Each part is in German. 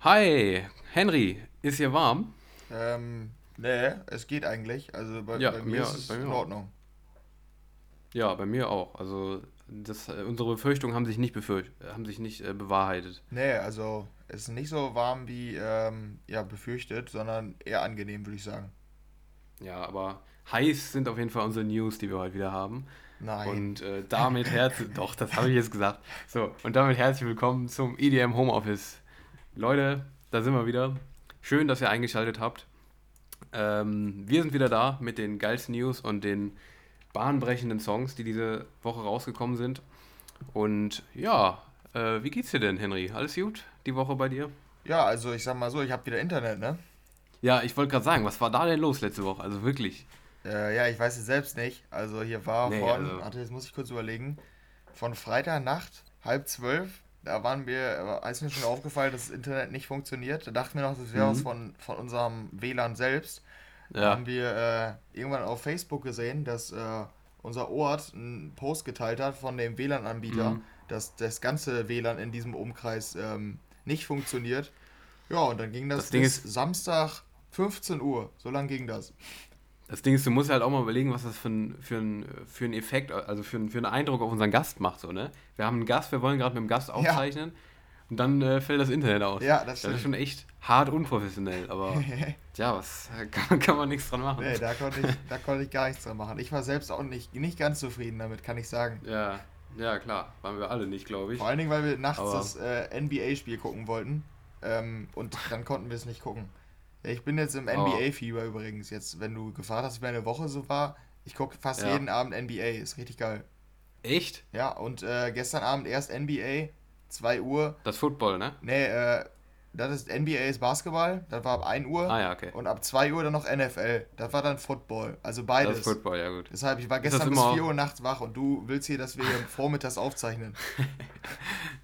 Hi, Henry, ist hier warm? Ähm, nee, es geht eigentlich. Also bei, Ja, bei mir mir, ist es mir in auch. Ordnung. Ja, bei mir auch. Also das, äh, unsere Befürchtungen haben sich nicht befürcht, haben sich nicht äh, bewahrheitet. Nee, also es ist nicht so warm wie ähm, ja, befürchtet, sondern eher angenehm, würde ich sagen. Ja, aber heiß sind auf jeden Fall unsere News, die wir heute wieder haben. Nein. Und äh, damit herzlich, doch, das habe ich jetzt gesagt. So, und damit herzlich willkommen zum EDM Homeoffice. Leute, da sind wir wieder. Schön, dass ihr eingeschaltet habt. Ähm, wir sind wieder da mit den geilsten News und den bahnbrechenden Songs, die diese Woche rausgekommen sind. Und ja, äh, wie geht's dir denn, Henry? Alles gut die Woche bei dir? Ja, also ich sag mal so, ich habe wieder Internet, ne? Ja, ich wollte gerade sagen, was war da denn los letzte Woche? Also wirklich. Äh, ja, ich weiß es selbst nicht. Also hier war Nee, von, also- warte, jetzt muss ich kurz überlegen, von Freitagnacht, halb zwölf, da waren wir, äh, ist mir schon aufgefallen, dass das Internet nicht funktioniert. Da dachten wir noch, das wäre Mhm. was von, von unserem WLAN selbst. Da Ja. haben wir äh, irgendwann auf Facebook gesehen, dass äh, unser Ort einen Post geteilt hat von dem WLAN-Anbieter, Mhm. dass das ganze WLAN in diesem Umkreis ähm, nicht funktioniert. Ja, und dann ging das, Das Ding bis ist- Samstag 15 Uhr. So lang ging das. Das Ding ist, du musst halt auch mal überlegen, was das für ein, für ein, für ein Effekt, also für, ein, für einen Eindruck auf unseren Gast macht. So, ne? Wir haben einen Gast, wir wollen gerade mit dem Gast aufzeichnen und dann äh, fällt das Internet aus. Ja, das Das ist schon echt hart unprofessionell, aber ja, was kann, kann man nichts dran machen. Nee, da konnte, ich, da konnte ich gar nichts dran machen. Ich war selbst auch nicht, nicht ganz zufrieden damit, kann ich sagen. Ja, ja, klar, waren wir alle nicht, glaube ich. Vor allen Dingen, weil wir nachts Aber- das äh, NBA-Spiel gucken wollten. Ähm, und dann konnten wir es nicht gucken. Ja, ich bin jetzt im Aber- NBA-Fieber übrigens. Jetzt, wenn du gefragt hast, wie meine Woche so war, ich gucke fast Ja. jeden Abend NBA. Ist richtig geil. Echt? Ja, und äh, gestern Abend erst NBA, 2 Uhr. Das Football, ne? Nee, äh, das ist NBA ist Basketball, das war ab 1 Uhr. Ah ja, okay. Und ab 2 Uhr dann noch NFL. Das war dann Football. Also Das beides. ist Football, ja gut. Deshalb, ich war das gestern bis immer- 4 Uhr nachts wach und du willst hier, dass wir hier vormittags aufzeichnen.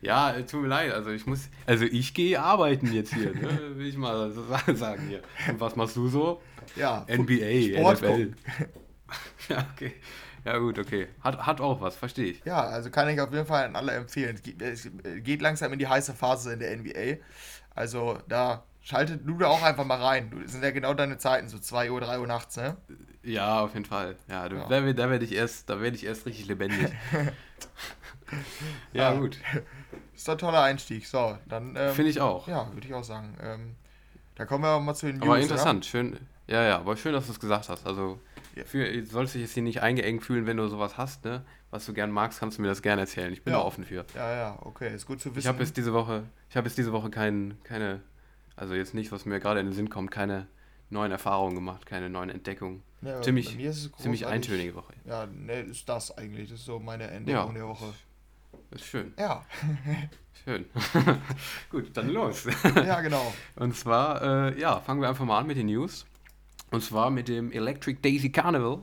Ja, äh, tut mir leid, also ich muss, also ich gehe arbeiten jetzt hier, ne? will ich mal so sagen hier. Und was machst du so? Ja, NBA, Sport NFL. ja, okay. Ja gut, okay. Hat, hat auch was, verstehe ich. Ja, also kann ich auf jeden Fall an alle empfehlen. Es geht, es geht langsam in die heiße Phase in der NBA. Also da schaltet du da auch einfach mal rein. Das sind ja genau deine Zeiten, so 2 Uhr, 3 Uhr nachts, ne? Ja, auf jeden Fall. Ja, du, Ja. da, da werde ich erst, da werde ich erst richtig lebendig. ja, Ja. gut. Ist doch ein toller Einstieg. So, dann, ähm, Finde ich auch. ja, würde ich auch sagen. Ähm, da kommen wir mal zu den News, Aber interessant, schön. Ja, ja, aber schön, dass du es gesagt hast. Also, Ja. für, du sollst dich jetzt hier nicht eingeengt fühlen, wenn du sowas hast, ne? Was du gern magst, kannst du mir das gerne erzählen. Ich bin Ja. da offen für. Ja, ja, okay, ist gut zu wissen. Ich habe jetzt diese Woche, ich habe jetzt diese Woche kein, keine, also jetzt nicht, was mir gerade in den Sinn kommt, keine neuen Erfahrungen gemacht, keine neuen Entdeckungen. Ja, ziemlich- Ziemlich eintönige Woche. Ja, ne, ist das eigentlich. Das ist so meine Änderung Ja. der Woche. Ist schön, Ja, schön. Gut, dann los. ja, genau. Und zwar, äh, ja, fangen wir einfach mal an mit den News. Und zwar mit dem Electric Daisy Carnival.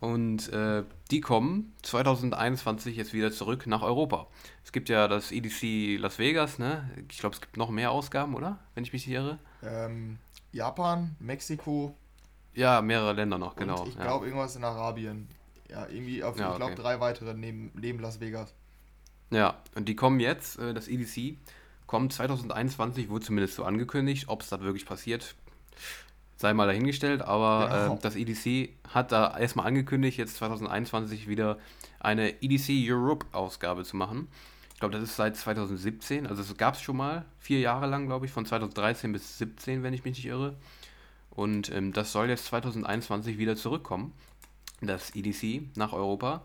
Und äh, die kommen 2021 jetzt wieder zurück nach Europa. Es gibt ja das EDC Las Vegas, ne? Ich glaube, es gibt noch mehr Ausgaben, oder? Wenn ich mich nicht irre. Ähm, Japan, Mexiko Ja, mehrere Länder noch, genau. und ich ja. glaube irgendwas in Arabien. Ja, irgendwie auf, Ja, ich glaube okay. drei weitere neben, neben Las Vegas. Ja, und die kommen jetzt, äh, das EDC kommt 2021, wurde zumindest so angekündigt. Ob es da wirklich passiert, sei mal dahingestellt. Aber Genau. äh, das EDC hat da erstmal angekündigt, jetzt 2021 wieder eine EDC Europe-Ausgabe zu machen. Ich glaube, das ist seit 2017, also es gab es schon mal, vier Jahre lang, glaube ich, von 2013 bis 2017, wenn ich mich nicht irre. Und ähm, das soll jetzt 2021 wieder zurückkommen, das EDC nach Europa.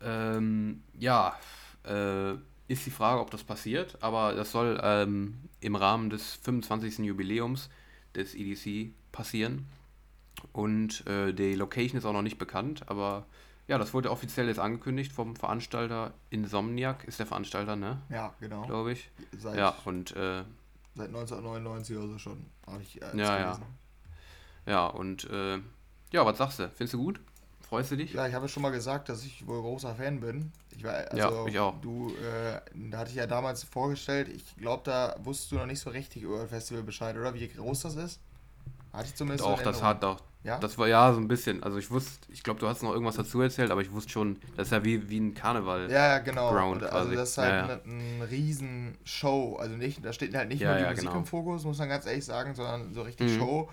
Ähm, ja, äh, ist die Frage, ob das passiert, aber das soll ähm, im Rahmen des 25. Jubiläums des EDC passieren. Und äh, die Location ist auch noch nicht bekannt, aber ja, das wurde offiziell jetzt angekündigt vom Veranstalter Insomniac, ist der Veranstalter, ne? Ja, genau. Glaube ich. Seit, Ja, und äh, seit 1999 oder so schon. Habe ich äh, Ja, jetzt ja. gelesen. ja, und äh, ja, was sagst du? Findest du gut? Freust du dich? Ja, ich habe schon mal gesagt, dass ich wohl großer Fan bin. Ich war, also, Ja, ich auch. Du, äh, da hatte ich ja damals vorgestellt, ich glaube, da wusstest du noch nicht so richtig über das Festival Bescheid, oder? Wie groß das ist? Hatte ich zumindest Doch, das hat doch. Ja? Das war ja so ein bisschen. Also ich wusste, ich glaube, du hast noch irgendwas dazu erzählt, aber ich wusste schon, das ist ja wie, wie ein Karneval. Ja, ja, genau. Ground Und, also quasi. das ist halt Ja, ja. eine, riesen Show. Also nicht, da steht halt nicht nur die Musik genau. im Fokus, muss man ganz ehrlich sagen, sondern so richtig Mhm. Show.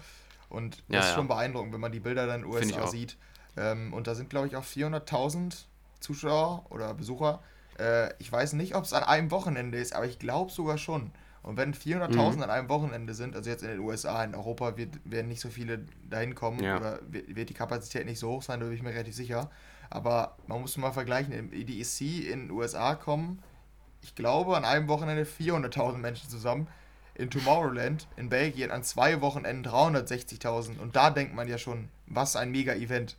Und das ist schon beeindruckend, wenn man die Bilder dann in den USA sieht. Ähm, und da sind, glaube ich, auch 400.000 Zuschauer oder Besucher. Äh, ich weiß nicht, ob es an einem Wochenende ist, aber ich glaube sogar schon. Und wenn 400.000 Mhm. an einem Wochenende sind, also jetzt in den USA, in Europa wird, werden nicht so viele dahin kommen Ja. oder wird, die Kapazität nicht so hoch sein, da bin ich mir relativ sicher. Aber man muss mal vergleichen, im EDC in den USA kommen, ich glaube, an einem Wochenende 400.000 Menschen zusammen. In Tomorrowland in Belgien an zwei Wochenenden 360.000. Und da denkt man ja schon, was ein Mega-Event.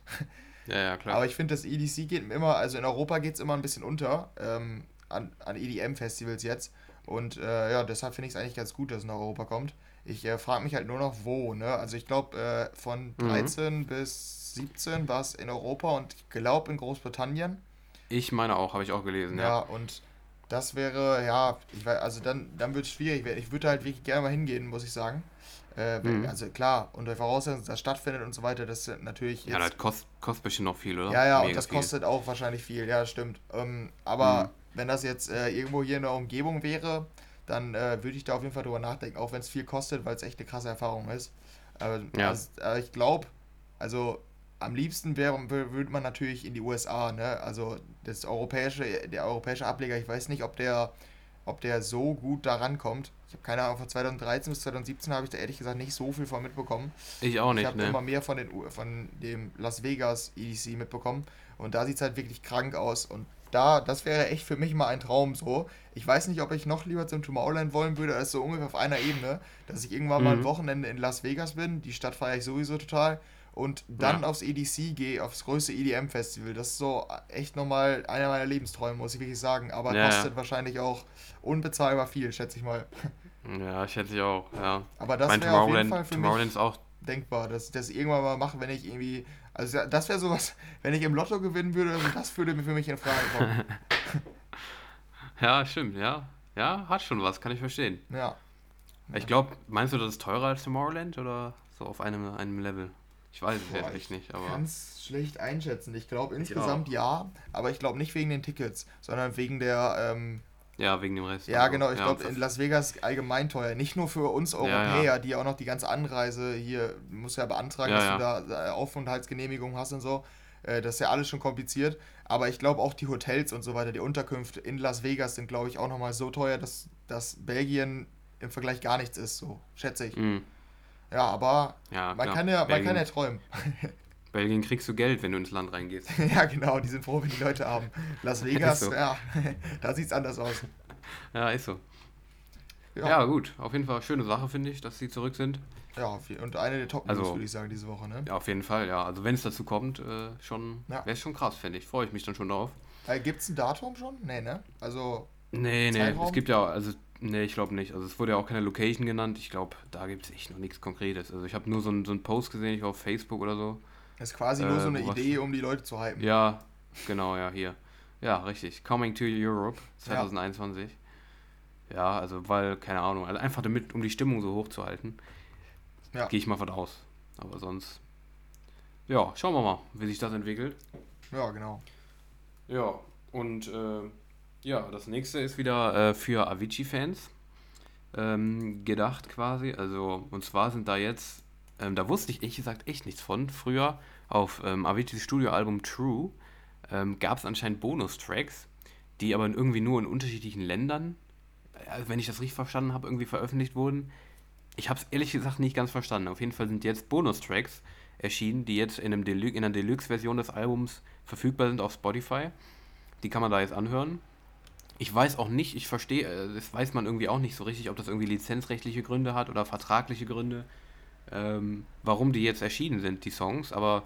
Ja, ja, klar. Aber ich finde, das EDC geht immer, also in Europa geht es immer ein bisschen unter ähm, an, an EDM-Festivals jetzt. Und äh, ja, deshalb finde ich es eigentlich ganz gut, dass es nach Europa kommt. Ich äh, frage mich halt nur noch, wo. Ne? Also ich glaube, äh, von Mhm. 13 bis 17 war es in Europa und ich glaube in Großbritannien. ich meine auch, habe ich auch gelesen, Ja, ja. und das wäre, ja, ich weiß, also dann, dann wird es schwierig. Ich würde halt wirklich gerne mal hingehen, muss ich sagen. Äh, Mhm. Also klar, unter Voraussetzung, dass das stattfindet und so weiter, das sind natürlich Ja, jetzt das kostet, kostet bestimmt noch viel, oder? ja, ja, und Mega das viel. kostet auch wahrscheinlich viel, ja, stimmt. Ähm, aber Mhm. Wenn das jetzt äh, irgendwo hier in der Umgebung wäre, dann äh, würde ich da auf jeden Fall drüber nachdenken, auch wenn es viel kostet, weil es echt eine krasse Erfahrung ist. Aber Ja. also, äh, ich glaube, also am liebsten wäre, wür- würde man natürlich in die USA, ne? Also das europäische, der europäische Ableger, ich weiß nicht, ob der, ob der so gut da rankommt. Ich habe keine Ahnung, von 2013 bis 2017 habe ich da ehrlich gesagt nicht so viel von mitbekommen. Ich auch Ich nicht, habe ne? immer mehr von, den, von dem Las Vegas EDC mitbekommen. Und da sieht es halt wirklich krank aus. Und da, das wäre echt für mich mal ein Traum so. Ich weiß nicht, ob ich noch lieber zum Tomorrowland wollen würde, als so ungefähr auf einer Ebene, dass ich irgendwann mal ein Mhm. Wochenende in Las Vegas bin. Die Stadt feiere ich sowieso total. Und dann Ja. aufs EDC gehe, aufs größte EDM-Festival. Das ist so echt nochmal einer meiner Lebensträume, muss ich wirklich sagen. Aber Ja, kostet wahrscheinlich auch unbezahlbar viel, schätze ich mal. Ja, schätze ich auch, ja. Aber das wäre auf jeden Fall für mich Tomorrowland ist auch denkbar, dass ich das irgendwann mal mache, wenn ich irgendwie. Also das wäre sowas, wenn ich im Lotto gewinnen würde, also das würde für mich in Frage kommen. Ja, stimmt, ja. Ja, hat schon was, kann ich verstehen. Ja. Ich glaube, meinst du, das ist teurer als Tomorrowland oder so auf einem, einem Level? Ich weiß es echt nicht, aber. Ganz schlecht einschätzen. Ich glaube Ich insgesamt ja, aber ich glaube nicht wegen den Tickets, sondern wegen der. Ähm, Ja, wegen dem Rest. ja, also. genau, ich Ja, glaube in Las Vegas allgemein teuer. Nicht nur für uns ja. Europäer, die auch noch die ganze Anreise hier, du musst ja beantragen, Ja, dass ja. du da äh, Aufenthaltsgenehmigung hast und so. Äh, Das ist ja alles schon kompliziert. Aber ich glaube auch die Hotels und so weiter, die Unterkünfte in Las Vegas sind, glaube ich, auch nochmal so teuer, dass, dass Belgien im Vergleich gar nichts ist, so schätze ich. Mhm. Ja, aber Ja, man kann ja, man Belgien, kann ja träumen. Belgien kriegst du Geld, wenn du ins Land reingehst. ja, genau, die sind froh, wenn die Leute haben. Las Vegas, so. ja, da sieht es anders aus. Ja, ist so. Ja, Ja, gut. Auf jeden Fall schöne Sache, finde ich, dass sie zurück sind. ja und eine der Top-News, Also- würde ich sagen, diese Woche, ne? Ja, auf jeden Fall, ja. Also wenn es dazu kommt, äh, schon, Ja. wäre es schon krass, finde ich. Freue ich mich dann schon drauf. Äh, Gibt es ein Datum schon? Nee, ne? Also, Nee, nee, Zeitraum? es gibt ja, also, nee, ich glaube nicht. Also es wurde ja auch keine Location genannt. Ich glaube, da gibt es echt noch nichts Konkretes. Also ich habe nur so einen so Post gesehen, ich glaube auf Facebook oder so. Ist quasi Äh, nur so eine Idee, um die Leute zu hypen. Ja, genau, ja, hier. Ja, richtig. Coming to Europe 2021. Ja, also weil, keine Ahnung, also einfach damit, um die Stimmung so hoch zu halten. Ja. Gehe ich mal von aus. Aber sonst. Ja, schauen wir mal, wie sich das entwickelt. Ja, genau. Ja, und äh, ja, das nächste ist wieder äh, für Avicii-Fans ähm, gedacht quasi. Also, und zwar sind da jetzt, ähm, da wusste ich ehrlich gesagt echt nichts von. Früher auf ähm, Aviciis Studioalbum True ähm, gab es anscheinend Bonustracks, die aber irgendwie nur in unterschiedlichen Ländern, äh, wenn ich das richtig verstanden habe, irgendwie veröffentlicht wurden. Ich habe es ehrlich gesagt nicht ganz verstanden. Auf jeden Fall sind jetzt Bonustracks erschienen, die jetzt in, einem Delu in einer Deluxe-Version des Albums verfügbar sind auf Spotify. Die kann man da jetzt anhören. Ich weiß auch nicht, ich verstehe, äh, das weiß man irgendwie auch nicht so richtig, ob das irgendwie lizenzrechtliche Gründe hat oder vertragliche Gründe, ähm, warum die jetzt erschienen sind, die Songs. Aber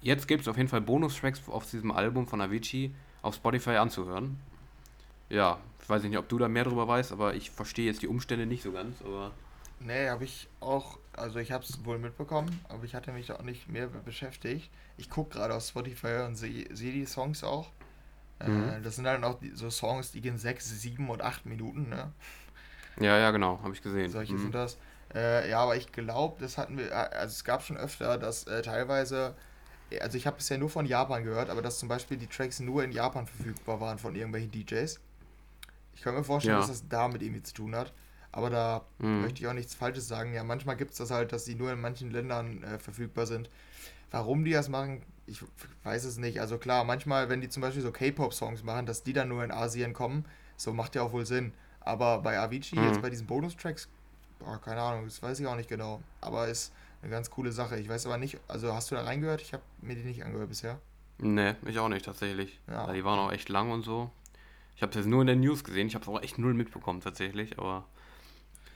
jetzt gibt es auf jeden Fall Bonustracks auf diesem Album von Avicii auf Spotify anzuhören. Ja, ich weiß nicht, ob du da mehr drüber weißt, aber ich verstehe jetzt die Umstände nicht so ganz. Aber Nee, habe ich auch, also ich habe es wohl mitbekommen, aber ich hatte mich da auch nicht mehr be- beschäftigt. Ich gucke gerade auf Spotify und sehe seh die Songs auch. Äh, Mhm. das sind dann auch die, so Songs, die gehen 6, 7 und 8 Minuten, ne? ja, ja, genau, habe ich gesehen. Solche Mhm. sind das. Äh, ja, aber ich glaube, das hatten wir, äh, also es gab schon öfter, dass äh, teilweise, also ich habe bisher nur von Japan gehört, aber dass zum Beispiel die Tracks nur in Japan verfügbar waren von irgendwelchen DJs. Ich kann mir vorstellen, ja. dass das damit irgendwie zu tun hat. Aber da mhm. möchte ich auch nichts Falsches sagen. Ja, manchmal gibt es das halt, dass die nur in manchen Ländern äh, verfügbar sind. Warum die das machen, ich weiß es nicht. Also klar, manchmal, wenn die zum Beispiel so K-Pop-Songs machen, dass die dann nur in Asien kommen, so macht ja auch wohl Sinn. Aber bei Avicii, mhm. jetzt bei diesen Bonustracks, boah, keine Ahnung, das weiß ich auch nicht genau. Aber ist eine ganz coole Sache. Ich weiß aber nicht, also hast du da reingehört? Ich habe mir die nicht angehört bisher. Nee, ich auch nicht tatsächlich. Ja. Die waren auch echt lang und so. Ich habe das nur in der News gesehen, ich habe es auch echt null mitbekommen tatsächlich, aber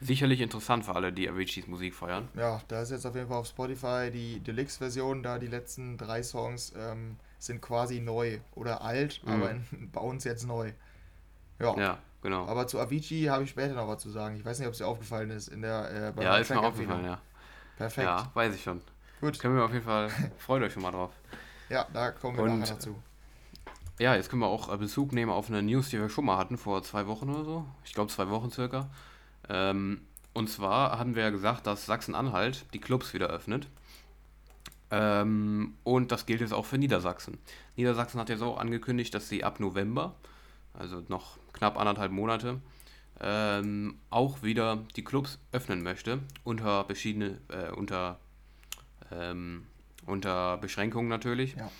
sicherlich interessant für alle, die Aviciis Musik feiern. Ja, da ist jetzt auf jeden Fall auf Spotify die Deluxe-Version, da die letzten drei Songs ähm, sind quasi neu oder alt, mhm. aber in, bei uns jetzt neu. Ja. ja, genau. Aber zu Avicii habe ich später noch was zu sagen. Ich weiß nicht, ob es dir aufgefallen ist in der äh, Ja, ist mir aufgefallen, ja. Perfekt. Ja, weiß ich schon. Gut. Können wir auf jeden Fall, freut euch schon mal drauf. Ja, da kommen wir Und, nachher dazu. Ja, jetzt können wir auch äh, Bezug nehmen auf eine News, die wir schon mal hatten, vor zwei Wochen oder so. Ich glaube, zwei Wochen circa. Ähm, und zwar hatten wir ja gesagt, dass Sachsen-Anhalt die Clubs wieder öffnet. Ähm, und das gilt jetzt auch für Niedersachsen. Niedersachsen hat jetzt auch angekündigt, dass sie ab November, also noch knapp anderthalb Monate, ähm, auch wieder die Clubs öffnen möchte, unter verschiedene, äh, unter, ähm, unter Beschränkungen natürlich. Ja.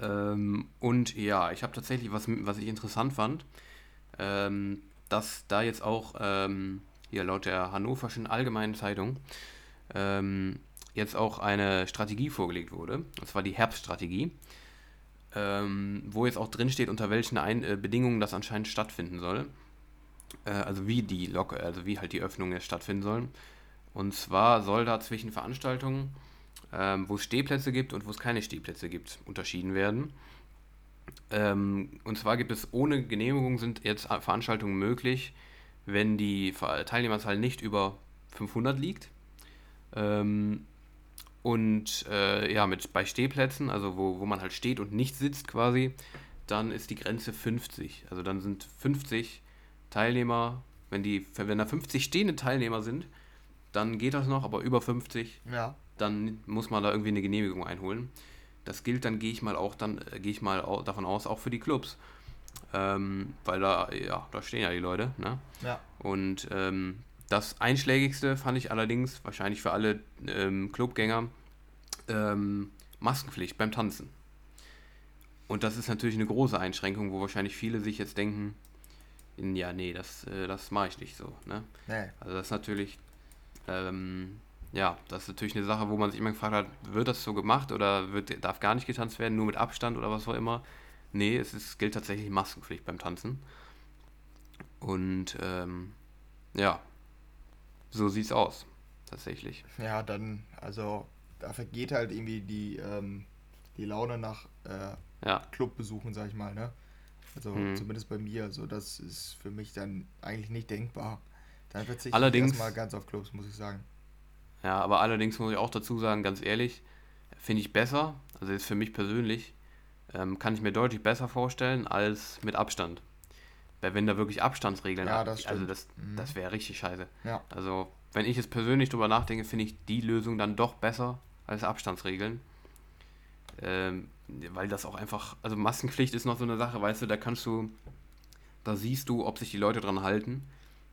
Ähm, und ja, ich habe tatsächlich was, was ich interessant fand, ähm, dass da jetzt auch ähm, hier laut der Hannoverschen Allgemeinen Zeitung ähm, jetzt auch eine Strategie vorgelegt wurde, und zwar die Herbststrategie, ähm, wo jetzt auch drin steht, unter welchen Ein äh, Bedingungen das anscheinend stattfinden soll. Äh, also wie die Lok also wie halt die Öffnungen stattfinden sollen. Und zwar soll da zwischen Veranstaltungen ähm, wo es Stehplätze gibt und wo es keine Stehplätze gibt, unterschieden werden. Ähm, und zwar gibt es ohne Genehmigung sind jetzt Veranstaltungen möglich, wenn die Teilnehmerzahl nicht über 500 liegt. Ähm, und äh, ja, mit, bei Stehplätzen, also wo, wo man halt steht und nicht sitzt quasi, dann ist die Grenze 50. Also dann sind 50 Teilnehmer, wenn, die, wenn da 50 stehende Teilnehmer sind, dann geht das noch, aber über 50 ja dann muss man da irgendwie eine Genehmigung einholen. Das gilt dann, gehe ich mal auch dann, äh, gehe ich mal auch davon aus, auch für die Clubs. Ähm, weil da, ja, da stehen ja die Leute, ne? Ja. Und ähm, das Einschlägigste fand ich allerdings, wahrscheinlich für alle ähm, Clubgänger, ähm, Maskenpflicht beim Tanzen. Und das ist natürlich eine große Einschränkung, wo wahrscheinlich viele sich jetzt denken, ja, nee, das, äh, das mache ich nicht so. Ne? Nee. Also das ist natürlich, ähm, ja, das ist natürlich eine Sache, wo man sich immer gefragt hat, wird das so gemacht oder wird, darf gar nicht getanzt werden, nur mit Abstand oder was auch immer. Nee, es ist, gilt tatsächlich Maskenpflicht beim Tanzen. Und ähm, ja, so sieht es aus, tatsächlich. Ja, dann, also da vergeht halt irgendwie die, ähm, die Laune nach äh, ja. Clubbesuchen, sag ich mal, ne? Also mhm. zumindest bei mir, also das ist für mich dann eigentlich nicht denkbar. Dann verzichte Allerdings, ich erstmal ganz auf Clubs, muss ich sagen. Ja, aber allerdings muss ich auch dazu sagen, ganz ehrlich, finde ich besser, also jetzt für mich persönlich, ähm, kann ich mir deutlich besser vorstellen als mit Abstand. Weil wenn da wirklich Abstandsregeln ja, das also das, mhm. das wäre richtig scheiße. Ja. Also wenn ich jetzt persönlich drüber nachdenke, finde ich die Lösung dann doch besser als Abstandsregeln. Ähm, weil das auch einfach, also Maskenpflicht ist noch so eine Sache, weißt du, da kannst du, da siehst du, ob sich die Leute dran halten.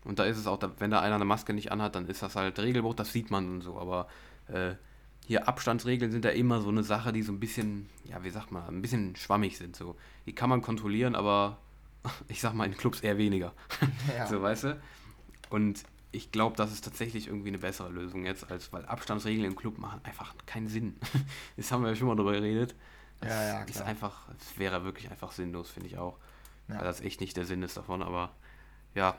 Und da ist es auch, wenn da einer eine Maske nicht anhat, dann ist das halt Regelbruch, das sieht man und so. Aber äh, hier Abstandsregeln sind da immer so eine Sache, die so ein bisschen, ja, wie sagt man, ein bisschen schwammig sind. So. Die kann man kontrollieren, aber ich sag mal in Clubs eher weniger. Ja. so, weißt du? Und ich glaube, das ist tatsächlich irgendwie eine bessere Lösung jetzt, als weil Abstandsregeln im Club machen einfach keinen Sinn. das haben wir ja schon mal drüber geredet. Das ja, ja, ist einfach, es wäre wirklich einfach sinnlos, finde ich auch. Ja. Weil das echt nicht der Sinn ist davon, aber ja,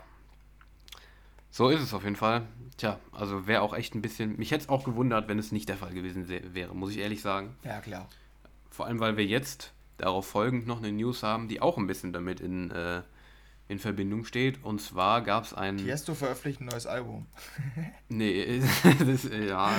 so ist es auf jeden Fall. Tja, also wäre auch echt ein bisschen. Mich hätte es auch gewundert, wenn es nicht der Fall gewesen wäre, muss ich ehrlich sagen. Ja, klar. Vor allem, weil wir jetzt darauf folgend noch eine News haben, die auch ein bisschen damit in, äh, in Verbindung steht. Und zwar gab es ein. Tiesto veröffentlicht ein neues Album. nee, das, ja.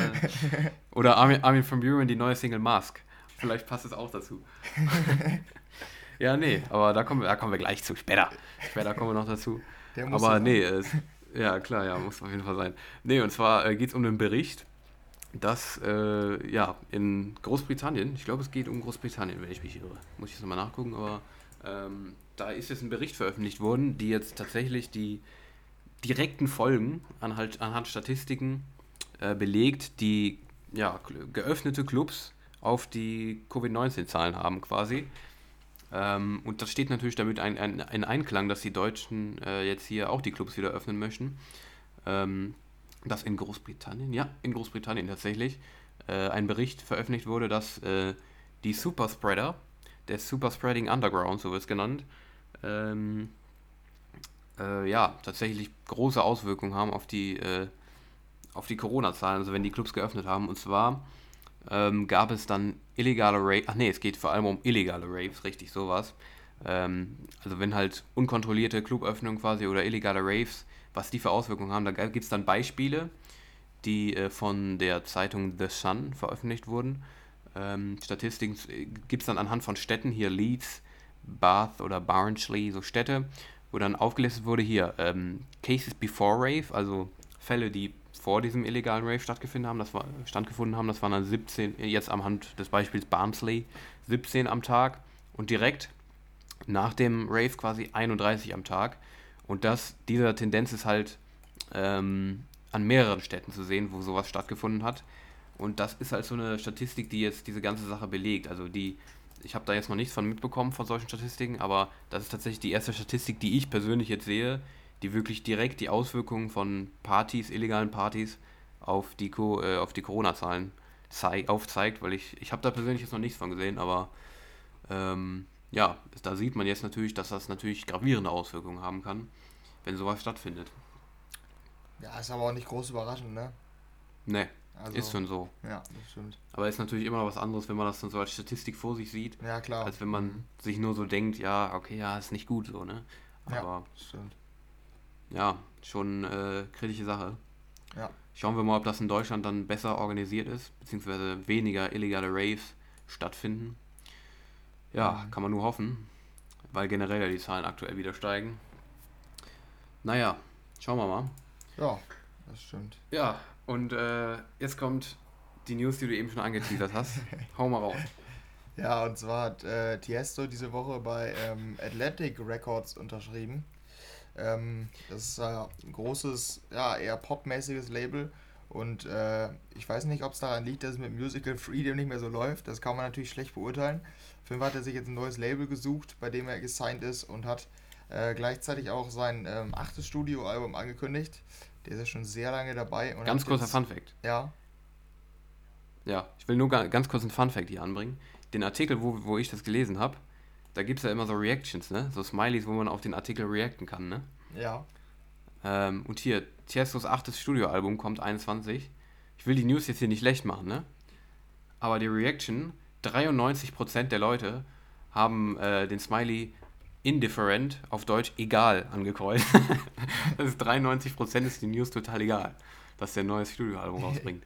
Oder Armin, Armin von Buren die neue Single Mask. Vielleicht passt es auch dazu. ja, nee, aber da kommen, wir, da kommen wir gleich zu. Später. Später kommen wir noch dazu. aber nee, es, Ja, klar, ja, muss auf jeden Fall sein. Nee, und zwar äh, geht es um einen Bericht, dass äh, ja, in Großbritannien, ich glaube, es geht um Großbritannien, wenn ich mich irre, muss ich jetzt nochmal nachgucken, aber ähm, da ist jetzt ein Bericht veröffentlicht worden, die jetzt tatsächlich die direkten Folgen anhand, anhand Statistiken äh, belegt, die ja, geöffnete Clubs auf die Covid-19-Zahlen haben quasi. Ähm, und das steht natürlich damit ein, ein, in Einklang, dass die Deutschen äh, jetzt hier auch die Clubs wieder öffnen möchten. Ähm, dass in Großbritannien, ja, in Großbritannien tatsächlich, äh, ein Bericht veröffentlicht wurde, dass äh, die Superspreader, der Superspreading Underground, so wird es genannt, ähm, äh, ja, tatsächlich große Auswirkungen haben auf die, äh, auf die Corona-Zahlen, also wenn die Clubs geöffnet haben. Und zwar ähm, gab es dann illegale Raves, ach nee, es geht vor allem um illegale Raves, richtig, sowas. Ähm, also wenn halt unkontrollierte Cluböffnungen quasi oder illegale Raves, was die für Auswirkungen haben, da gibt es dann Beispiele, die äh, von der Zeitung The Sun veröffentlicht wurden. Ähm, Statistiken äh, gibt es dann anhand von Städten, hier Leeds, Bath oder Barnsley, so Städte, wo dann aufgelistet wurde, hier ähm, Cases before Rave, also Fälle, die vor diesem illegalen Rave stattgefunden haben, das war, stattgefunden haben, das waren dann 17, jetzt am Hand des Beispiels Barnsley, 17 am Tag und direkt nach dem Rave quasi 31 am Tag. Und das, diese Tendenz ist halt ähm, an mehreren Städten zu sehen, wo sowas stattgefunden hat. Und das ist halt so eine Statistik, die jetzt diese ganze Sache belegt. Also die, ich habe da jetzt noch nichts von mitbekommen von solchen Statistiken, aber das ist tatsächlich die erste Statistik, die ich persönlich jetzt sehe, die wirklich direkt die Auswirkungen von Partys, illegalen Partys auf die, Co äh, auf die Corona-Zahlen aufzeigt, weil ich, ich habe da persönlich jetzt noch nichts von gesehen, aber ähm, ja, da sieht man jetzt natürlich, dass das natürlich gravierende Auswirkungen haben kann, wenn sowas stattfindet. Ja, ist aber auch nicht groß überraschend, ne? Ne, also, ist schon so. Ja, das stimmt. Aber ist natürlich immer noch was anderes, wenn man das dann so als Statistik vor sich sieht. Ja, klar. Als wenn man mhm. sich nur so denkt, ja, okay, ja, ist nicht gut so, ne? Aber ja, stimmt ja, schon äh, kritische Sache. Ja. Schauen wir mal, ob das in Deutschland dann besser organisiert ist, beziehungsweise weniger illegale Raves stattfinden. Ja, mhm. kann man nur hoffen, weil generell ja die Zahlen aktuell wieder steigen. Naja, schauen wir mal. Ja, das stimmt. Ja, und äh, jetzt kommt die News, die du eben schon angeteasert hast. Hau mal raus. Ja, und zwar hat äh, Tiesto diese Woche bei ähm, Atlantic Records unterschrieben. Ähm, das ist ein großes, ja, eher popmäßiges Label. Und äh, ich weiß nicht, ob es daran liegt, dass es mit Musical Freedom nicht mehr so läuft. Das kann man natürlich schlecht beurteilen. Fall hat er sich jetzt ein neues Label gesucht, bei dem er gesigned ist und hat äh, gleichzeitig auch sein ähm, achtes Studioalbum angekündigt. Der ist ja schon sehr lange dabei. ganz kurzer jetzt, Fun Fact. Ja. Ja, ich will nur ganz kurz einen Fun Fact hier anbringen. Den Artikel, wo, wo ich das gelesen habe, da gibt es ja immer so Reactions, ne? So Smileys, wo man auf den Artikel reacten kann, ne? Ja. Ähm, und hier, Tiestos achtes Studioalbum kommt 21. Ich will die News jetzt hier nicht schlecht machen, ne? Aber die Reaction, 93% der Leute haben äh, den Smiley indifferent, auf Deutsch egal, angekreuzt. das ist 93% ist die News total egal, dass der ein neues Studioalbum rausbringt.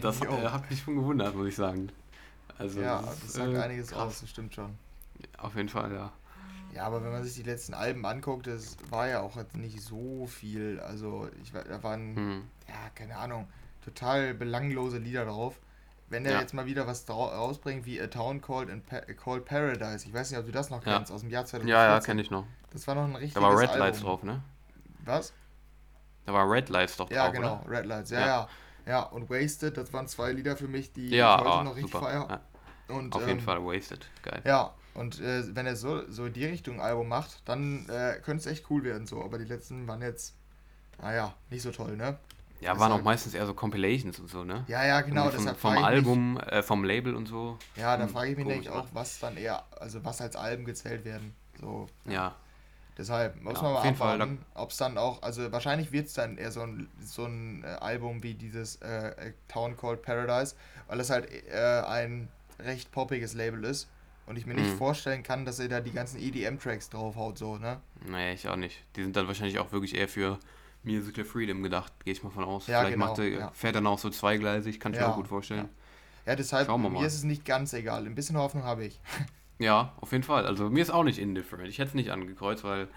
Das äh, hat mich schon gewundert, muss ich sagen. Also, ja, das sagt äh, einiges krass. aus, das stimmt schon. Auf jeden Fall, ja. Ja, aber wenn man sich die letzten Alben anguckt, das war ja auch nicht so viel. Also, ich, da waren, hm. ja, keine Ahnung, total belanglose Lieder drauf. Wenn der ja. jetzt mal wieder was rausbringt wie A Town Called, in pa Called Paradise, ich weiß nicht, ob du das noch kennst, ja. aus dem Jahr 2014. Ja, ja, kenne ich noch. Das war noch ein richtiges Da war Red Album. Lights drauf, ne? Was? Da war Red Lights doch drauf, Ja, genau, oder? Red Lights, ja, ja, ja. Ja, und Wasted, das waren zwei Lieder für mich, die ja, ich heute oh, noch richtig feiere. Und, Auf ähm, jeden Fall Wasted, geil. Ja, und äh, wenn er so, so in die Richtung ein Album macht, dann äh, könnte es echt cool werden. so. Aber die letzten waren jetzt, naja, nicht so toll, ne? Ja, Deshalb, waren auch meistens eher so Compilations und so, ne? Ja, ja, genau. Von, vom Album, mich, äh, vom Label und so. Ja, da hm, frage ich mich nämlich auch, was dann eher, also was als Alben gezählt werden. So. Ja. Deshalb muss ja, man mal abwarten, ob es dann auch, also wahrscheinlich wird es dann eher so ein, so ein äh, Album wie dieses äh, Town Called Paradise, weil es halt äh, ein recht poppiges Label ist und ich mir nicht mhm. vorstellen kann, dass er da die ganzen EDM-Tracks draufhaut, so, ne? Naja, ich auch nicht. Die sind dann wahrscheinlich auch wirklich eher für Musical Freedom gedacht, gehe ich mal von aus. Ja, Vielleicht genau, macht er, ja. fährt dann auch so zweigleisig, kann ich ja, mir auch gut vorstellen. Ja, ja deshalb, mir ist es nicht ganz egal. Ein bisschen Hoffnung habe ich. Ja, auf jeden Fall. Also mir ist auch nicht indifferent. Ich hätte es nicht angekreuzt, weil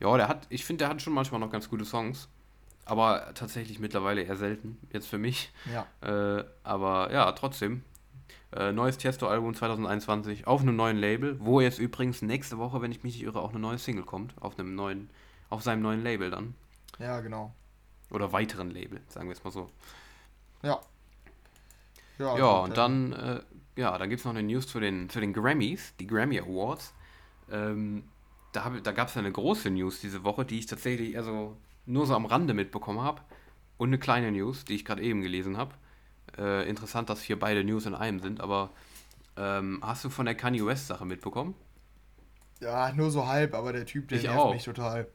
Ja, der hat, ich finde, der hat schon manchmal noch ganz gute Songs. Aber tatsächlich mittlerweile eher selten, jetzt für mich. Ja. Äh, aber ja, trotzdem. Äh, neues Tiesto-Album 2021 auf einem neuen Label, wo jetzt übrigens nächste Woche, wenn ich mich nicht irre, auch eine neue Single kommt. Auf einem neuen, auf seinem neuen Label dann. Ja, genau. Oder weiteren Label, sagen wir es mal so. Ja. Ja, gut, und dann, äh, ja, dann gibt es noch eine News zu den, zu den Grammys, die Grammy Awards. Ähm, da hab, da gab es eine große News diese Woche, die ich tatsächlich eher so nur so am Rande mitbekommen habe. Und eine kleine News, die ich gerade eben gelesen habe. Äh, interessant, dass hier beide News in einem sind, aber ähm, hast du von der Kanye West-Sache mitbekommen? Ja, nur so halb, aber der Typ, der Ich nervt auch. mich total.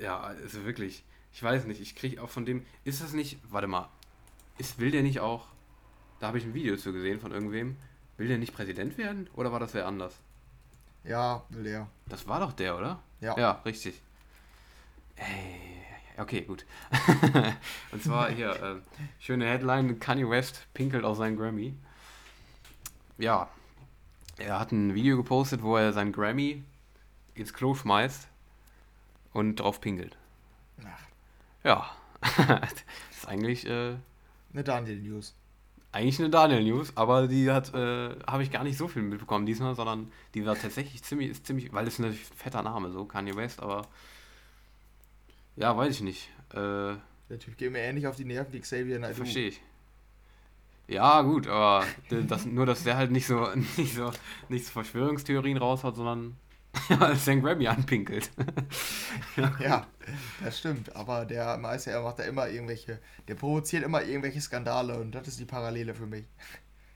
Ja, also wirklich. Ich weiß nicht, ich kriege auch von dem. Ist das nicht. Warte mal. Ist, will der nicht auch. Da habe ich ein Video zu gesehen von irgendwem. Will der nicht Präsident werden? Oder war das wer anders? Ja, will der. Das war doch der, oder? Ja. Ja, richtig. Ey, okay, gut. Und zwar hier, äh, schöne Headline, Kanye West pinkelt auf seinen Grammy. Ja, er hat ein Video gepostet, wo er seinen Grammy ins Klo schmeißt und drauf pinkelt. Ach, Ja, das ist eigentlich, äh, eine Daniel-News. eigentlich eine Daniel-News, aber die hat, äh, habe ich gar nicht so viel mitbekommen diesmal, sondern die war tatsächlich ziemlich, ist ziemlich, weil es ein fetter Name, so Kanye West, aber ja, weiß ich nicht. Äh, Der Typ geht mir ähnlich auf die Nerven wie Xavier Naidoo. verstehe ich. Ja, gut, aber das, nur, dass der halt nicht so, nicht so, nicht so Verschwörungstheorien raushaut, sondern ja, sein Grammy anpinkelt. Ja, das stimmt. Aber der Meister, er macht da immer irgendwelche, der provoziert immer irgendwelche Skandale und das ist die Parallele für mich.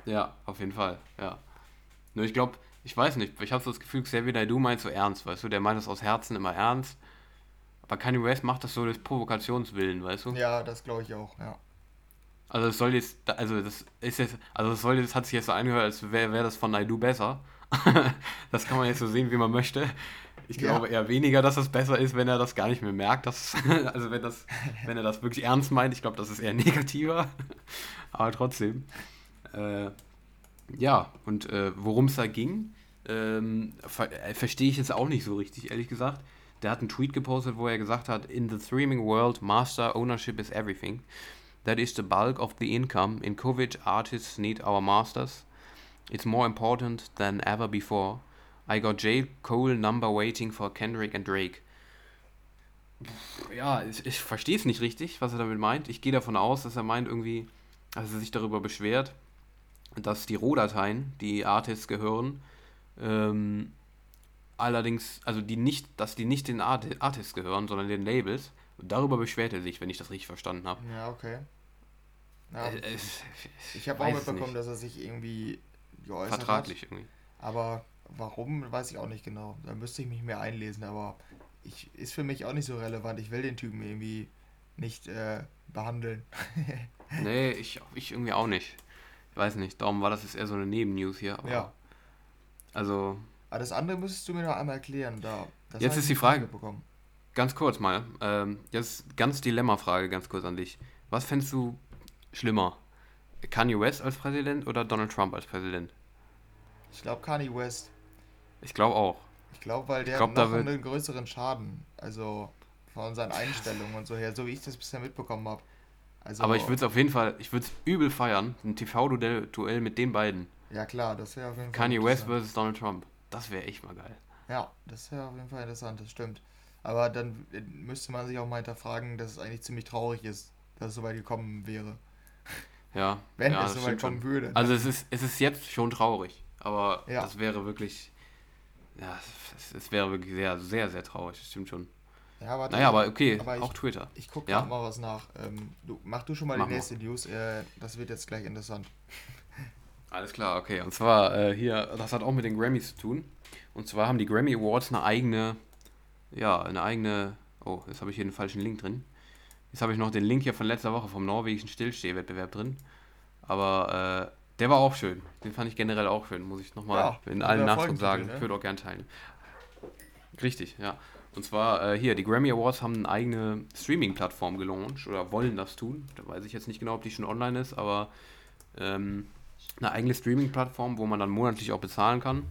Ja, auf jeden Fall, ja. Nur ich glaube, ich weiß nicht, ich habe so das Gefühl, Xavier Naidoo meint so ernst, weißt du, der meint es aus Herzen immer ernst. Aber Kanye West macht das so des Provokationswillen, weißt du? Ja, das glaube ich auch, ja. Also es soll jetzt, also das ist jetzt, also es soll jetzt, hat sich jetzt so angehört, als wäre wär das von Naidu besser. das kann man jetzt so sehen, wie man möchte. Ich Ja. glaube eher weniger, dass es besser ist, wenn er das gar nicht mehr merkt. Dass, also wenn, das, wenn er das wirklich ernst meint, ich glaube, das ist eher negativer. Aber trotzdem. Äh, ja, und äh, worum es da ging, ähm, ver äh, verstehe ich jetzt auch nicht so richtig, ehrlich gesagt. Der hat einen Tweet gepostet, wo er gesagt hat, In the streaming world, master ownership is everything. That is the bulk of the income. In COVID, artists need our masters. It's more important than ever before. I got J. Cole number waiting for Kendrick and Drake. Ja, ich, ich verstehe es nicht richtig, was er damit meint. Ich gehe davon aus, dass er meint irgendwie, dass er sich darüber beschwert, dass die Rohdateien, die Artists gehören, ähm, allerdings, also die nicht, dass die nicht den Art Artists gehören, sondern den Labels. Und darüber beschwert er sich, wenn ich das richtig verstanden habe. Ja, okay. Ja, Äh, es- ich habe auch mitbekommen, dass er sich irgendwie geäußert Vertraglich hat. irgendwie. Aber warum, weiß ich auch nicht genau. Da müsste ich mich mehr einlesen, aber ich, ist für mich auch nicht so relevant. Ich will den Typen irgendwie nicht äh, behandeln. Nee, ich, ich irgendwie auch nicht. Ich weiß nicht, darum war das jetzt eher so eine Nebennews hier. Ja. Also, Aber das andere müsstest du mir noch einmal erklären. Da, Jetzt ist die Frage- mitbekommen. ganz kurz mal. Ähm, jetzt ganz Dilemma-Frage, ganz kurz an dich. Was fändest du schlimmer? Kanye West als Präsident oder Donald Trump als Präsident? Ich glaube Kanye West. Ich glaube auch. Ich glaube, weil der glaub, noch wird- einen größeren Schaden. Also von seinen Einstellungen und so her, so wie ich das bisher mitbekommen habe. Also, Aber ich würde es auf jeden Fall, ich würde es übel feiern, ein TV-Duell Duell mit den beiden. Ja klar, das wäre auf jeden Fall. Kanye West versus Donald Trump. Das wäre echt mal geil. Ja, das wäre auf jeden Fall interessant, das stimmt. Aber dann müsste man sich auch mal hinterfragen, dass es eigentlich ziemlich traurig ist, dass es so weit gekommen wäre. Ja. Wenn ja, es so weit schon. kommen würde. Also es ist, es ist jetzt schon traurig, aber Ja. das wäre wirklich, ja, es, es wäre wirklich sehr, sehr, sehr traurig, das stimmt schon. ja, warte, Naja, aber okay, aber ich- auch Twitter. Ich gucke Ja? mal was nach. Ähm, du, mach du schon mal Mach die mal. nächste News. Äh, das wird jetzt gleich interessant. Alles klar, okay. Und zwar äh, hier, das hat auch mit den Grammys zu tun. Und zwar haben die Grammy Awards eine eigene, ja, eine eigene, oh, jetzt habe ich hier den falschen Link drin. Jetzt habe ich noch den Link hier von letzter Woche vom norwegischen Stillstehwettbewerb drin. Aber äh, der war auch schön. Den fand ich generell auch schön, muss ich nochmal Ja, in allen Nachdruck sagen. ne? Ich würde auch gern teilen. Richtig, ja. Und zwar äh, hier, die Grammy Awards haben eine eigene Streaming-Plattform gelauncht oder wollen das tun. Da weiß ich jetzt nicht genau, ob die schon online ist, aber ähm, eine eigene Streaming-Plattform, wo man dann monatlich auch bezahlen kann.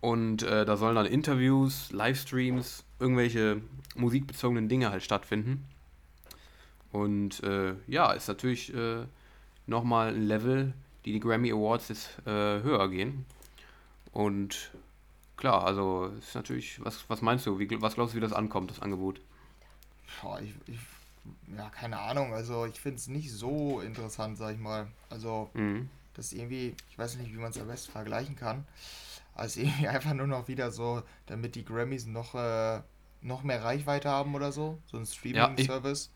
Und äh, da sollen dann Interviews, Livestreams irgendwelche musikbezogenen Dinge halt stattfinden. Und äh, ja, ist natürlich äh, nochmal ein Level, die die Grammy Awards jetzt äh, höher gehen. Und klar, also ist natürlich, was, was meinst du, wie, was glaubst du, wie das ankommt, das Angebot? Boah, ich, ich, ja, keine Ahnung, also ich finde es nicht so interessant, sag ich mal. Also, Mhm. das ist irgendwie, ich weiß nicht, wie man es am besten vergleichen kann. Also irgendwie einfach nur noch wieder so, damit die Grammys noch, äh, noch mehr Reichweite haben oder so. So ein Ja, ich, Streaming-Service.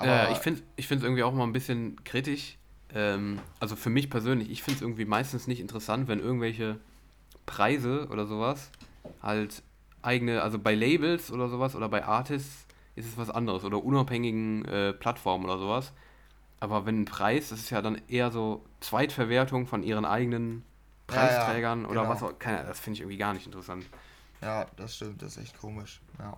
äh, Aber ich finde ich finde es irgendwie auch mal ein bisschen kritisch. Ähm, also für mich persönlich, ich finde es irgendwie meistens nicht interessant, wenn irgendwelche Preise oder sowas halt eigene, also bei Labels oder sowas oder bei Artists ist es was anderes oder unabhängigen äh, Plattformen oder sowas. Aber wenn ein Preis, das ist ja dann eher so Zweitverwertung von ihren eigenen ja, ja, Preisträgern oder was genau. auch, keine, das finde ich irgendwie gar nicht interessant. Ja, das stimmt, das ist echt komisch. Ja.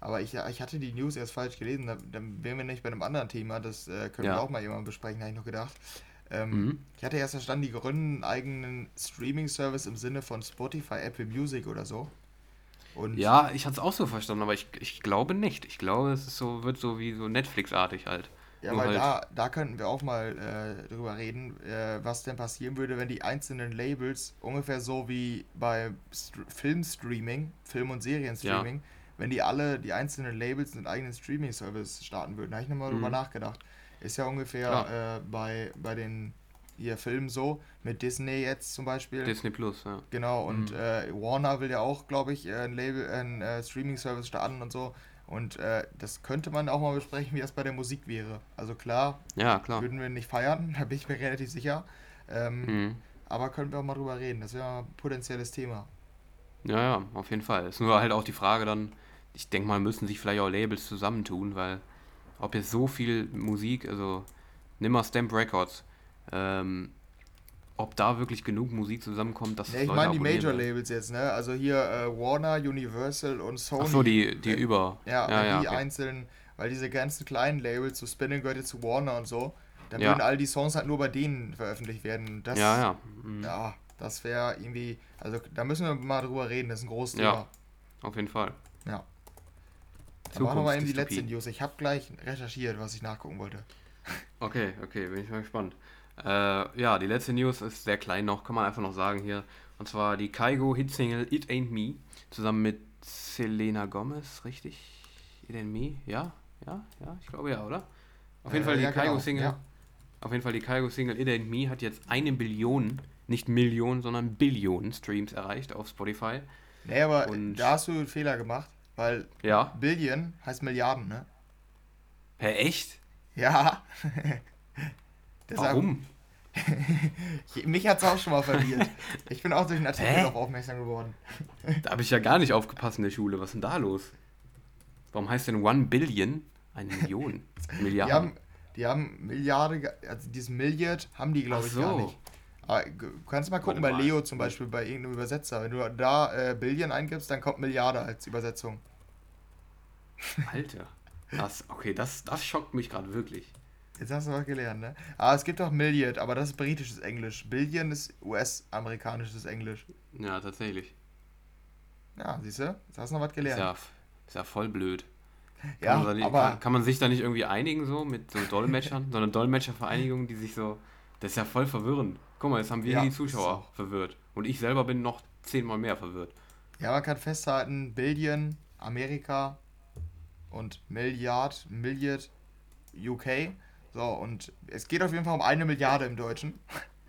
Aber ich, ich hatte die News erst falsch gelesen, da- dann wären wir nicht bei einem anderen Thema, das äh, können wir Ja. auch mal jemand besprechen, habe ich noch gedacht. Ähm, Mhm. ich hatte erst verstanden, die gründen einen eigenen Streaming-Service im Sinne von Spotify, Apple Music oder so. Und Ja, ich hatte es auch so verstanden, aber ich, ich glaube nicht. Ich glaube, es so, wird so wie so Netflix-artig halt. Ja, Nur weil halt, da, da könnten wir auch mal äh, drüber reden, äh, was denn passieren würde, wenn die einzelnen Labels ungefähr so wie bei St Filmstreaming, Film- und Serienstreaming, wenn die alle, die einzelnen Labels einen eigenen Streaming-Service starten würden. Da habe ich nochmal drüber Mhm. nachgedacht. Ist ja ungefähr äh, bei, bei den hier Filmen so, mit Disney jetzt zum Beispiel. Disney Plus, ja. Genau, und Mhm. äh, Warner will ja auch, glaube ich, äh, ein Label, ein äh, Streaming-Service starten und so. Und äh, das könnte man auch mal besprechen, wie das bei der Musik wäre. Also klar, Ja, klar. würden wir nicht feiern, da bin ich mir relativ sicher. Ähm, Mhm. Aber können wir auch mal drüber reden. Das wäre ein potenzielles Thema. Ja, ja, auf jeden Fall. Ist nur halt auch die Frage dann, ich denke mal, müssen sich vielleicht auch Labels zusammentun, weil ob jetzt so viel Musik, also nimm mal Stamp Records, ähm, ob da wirklich genug Musik zusammenkommt, dass Ja, ich meine die Major. Labels jetzt, ne? Also hier äh, Warner, Universal und Sony. Ach so, die, die Äh, über. Ja, ja, ja, die okay. einzelnen, weil diese ganzen kleinen Labels, so Spinning gehört jetzt zu Warner und so, dann Ja. würden all die Songs halt nur bei denen veröffentlicht werden. Das, Ja, ja. Mhm. Ja, das wäre irgendwie, also da müssen wir mal drüber reden, das ist ein großes Ja. Thema. Auf jeden Fall. Ja. Dann machen wir mal eben die letzte. News. Ich habe gleich recherchiert, was ich nachgucken wollte. Okay, okay, bin ich mal gespannt. Äh, ja, die letzte News ist sehr klein noch, kann man einfach noch sagen hier. Und zwar die Kaigo Hitsingle It Ain't Me zusammen mit Selena Gomez, richtig? It Ain't Me? Ja? Ja? Ja? Ich glaube ja, oder? Auf jeden Äh, Fall die ja, genau, Kaigo Single. ja. Auf jeden Fall die Kaigo Single It Ain't Me hat jetzt eine Billion, nicht Millionen, sondern Billionen Streams erreicht auf Spotify. Nee, aber Und- da hast du einen Fehler gemacht, weil Ja. Billion heißt Milliarden, ne? Hä, echt? Ja. Deshalb- Warum? Ich- Mich hat es auch schon mal verwirrt. Ich bin auch durch einen Artikel darauf aufmerksam geworden. Da habe ich ja gar nicht aufgepasst in der Schule. Was ist denn da los? Warum heißt denn One Billion eine Million? Die Milliarden. haben, die haben Milliarde, also dieses Milliard haben die, glaube ich, so. gar nicht. Aber du kannst mal gucken Warte bei mal. Leo zum Beispiel, bei irgendeinem Übersetzer. Wenn du da äh, Billion eingibst, dann kommt Milliarde als Übersetzung. Alter. Das, okay, das, das schockt mich gerade wirklich. Jetzt hast du was gelernt, ne? Aber es gibt auch Milliard, aber das ist britisches Englisch. Billion ist US-amerikanisches Englisch. Ja, tatsächlich. Ja, siehst du? Jetzt hast du noch was Ist gelernt. ja, ist ja voll blöd. Kann, Ja, man, da nicht, aber kann, kann man sich da nicht irgendwie einigen so mit so Dolmetschern? so eine Dolmetschervereinigung, die sich so. Das ist ja voll verwirrend. Guck mal, jetzt haben wir Ja, die ist Zuschauer auch. verwirrt. Und ich selber bin noch zehnmal mehr verwirrt. ja, man kann festhalten, Billion, Amerika und Milliard, Milliard, UK. So, und es geht auf jeden Fall um eine Milliarde im Deutschen.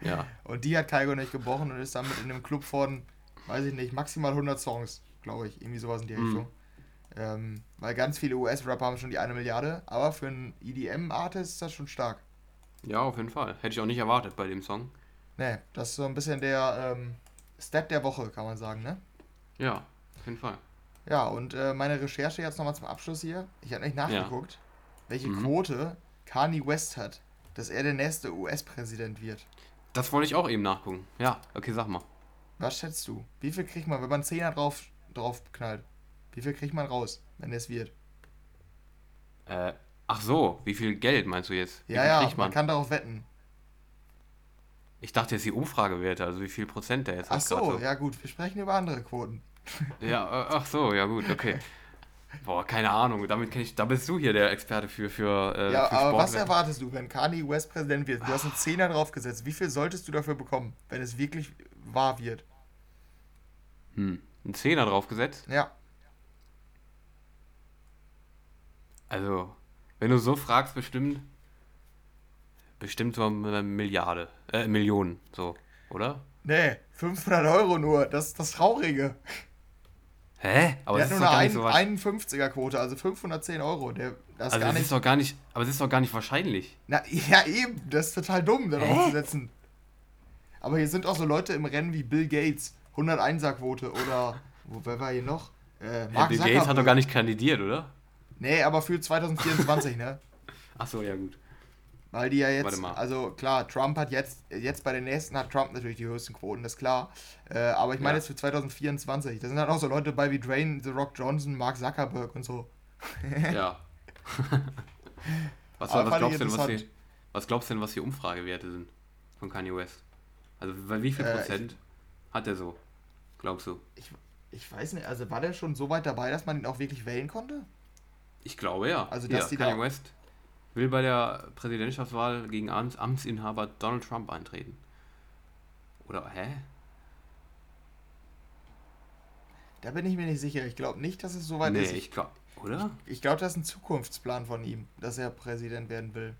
Ja. Und die hat Kaigo nicht gebrochen und ist damit in einem Club von, weiß ich nicht, maximal 100 Songs, glaube ich. Irgendwie sowas in die Mhm. Richtung. Ähm, weil ganz viele US-Rapper haben schon die eine Milliarde, aber für einen EDM-Artist ist das schon stark. Ja, auf jeden Fall. Hätte ich auch nicht erwartet bei dem Song. Ne, das ist so ein bisschen der ähm, Step der Woche, kann man sagen, ne? Ja, auf jeden Fall. Ja, und äh, meine Recherche jetzt nochmal zum Abschluss hier. Ich habe nicht nachgeguckt, welche Mhm. Quote Kanye West hat, dass er der nächste US-Präsident wird. Das wollte ich auch eben nachgucken. Ja, okay, sag mal. Was schätzt du? Wie viel kriegt man, wenn man 10er drauf, drauf knallt? Wie viel kriegt man raus, wenn es wird? Äh, ach so, wie viel Geld meinst du jetzt? Wie Ja, ja, man man? kann darauf wetten. Ich dachte jetzt die Umfragewerte, also wie viel Prozent der jetzt Ach hat grad so, ja gut, wir sprechen über andere Quoten. Ja, äh, ach so, ja gut, okay. Boah, keine Ahnung. Damit kenn ich, da bist du hier der Experte für, für, äh, Ja, für aber was erwartest du, wenn Kanye West Präsident wird? Du hast einen Zehner draufgesetzt. Wie viel solltest du dafür bekommen, wenn es wirklich wahr wird? Hm. Ein Zehner draufgesetzt. Ja, Also, wenn du so fragst, bestimmt. Bestimmt so eine Milliarde. Äh, Millionen, so, oder? nee, 500 Euro nur. Das ist das Traurige. Hä? Aber Der es hat ist nur eine so wahrscheinlich. 51er Quote, also 510 Euro. Der, das ist Also, gar es nicht. ist doch gar nicht. Aber es ist doch gar nicht wahrscheinlich. Na, ja, eben. Das ist total dumm, da drauf zu setzen. Aber hier sind auch so Leute im Rennen wie Bill Gates. 101er Quote oder. Wo, wer war hier noch? Äh, Ja, Mark Bill Gates hat Zuckerberg. doch gar nicht kandidiert, oder? Nee, aber für 2024, ne? Ach so, ja, gut. Weil die ja jetzt, also klar, Trump hat jetzt, jetzt bei den nächsten hat Trump natürlich die höchsten Quoten, das ist klar. Äh, aber ich meine Ja. jetzt für 2024. Da sind dann auch so Leute bei wie Dwayne The Rock Johnson, Mark Zuckerberg und so. Ja. was, was, ich glaubst du denn, was, die, was glaubst du denn, was die Umfragewerte sind von Kanye West? Also bei wie viel Äh, Prozent hat er so? Glaubst du? Ich weiß nicht, also war der schon so weit dabei, dass man ihn auch wirklich wählen konnte? Ich glaube ja. Also, ja, dass die Kanye da- West will bei der Präsidentschaftswahl gegen Amts Amtsinhaber Donald Trump eintreten. Oder hä? Da bin ich mir nicht sicher. Ich glaube nicht, dass es so weit nee, ist. ich glaube, oder? Ich glaube, das ist ein Zukunftsplan von ihm, dass er Präsident werden will.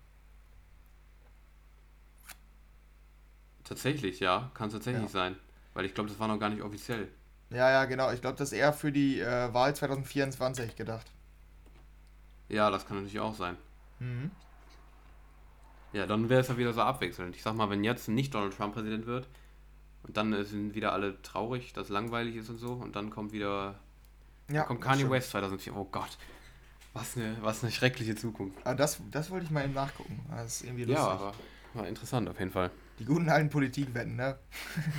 Tatsächlich, ja, kann tatsächlich Ja. sein, weil ich glaube, das war noch gar nicht offiziell. Ja, ja, genau. Ich glaube, das ist eher für die äh, Wahl 2024 gedacht. Ja, das kann natürlich auch sein. Mhm. Ja, dann wäre es ja wieder so abwechselnd. Ich sag mal, wenn jetzt nicht Donald Trump Präsident wird und dann sind wieder alle traurig, dass langweilig ist und so und dann kommt wieder Ja, kommt Kanye stimmt. West 2004. Oh Gott. Was eine, was eine schreckliche Zukunft. Aber das, das wollte ich mal eben nachgucken. Das ist irgendwie lustig. Ja, aber war interessant auf jeden Fall. Die guten alten Politikwetten, ne?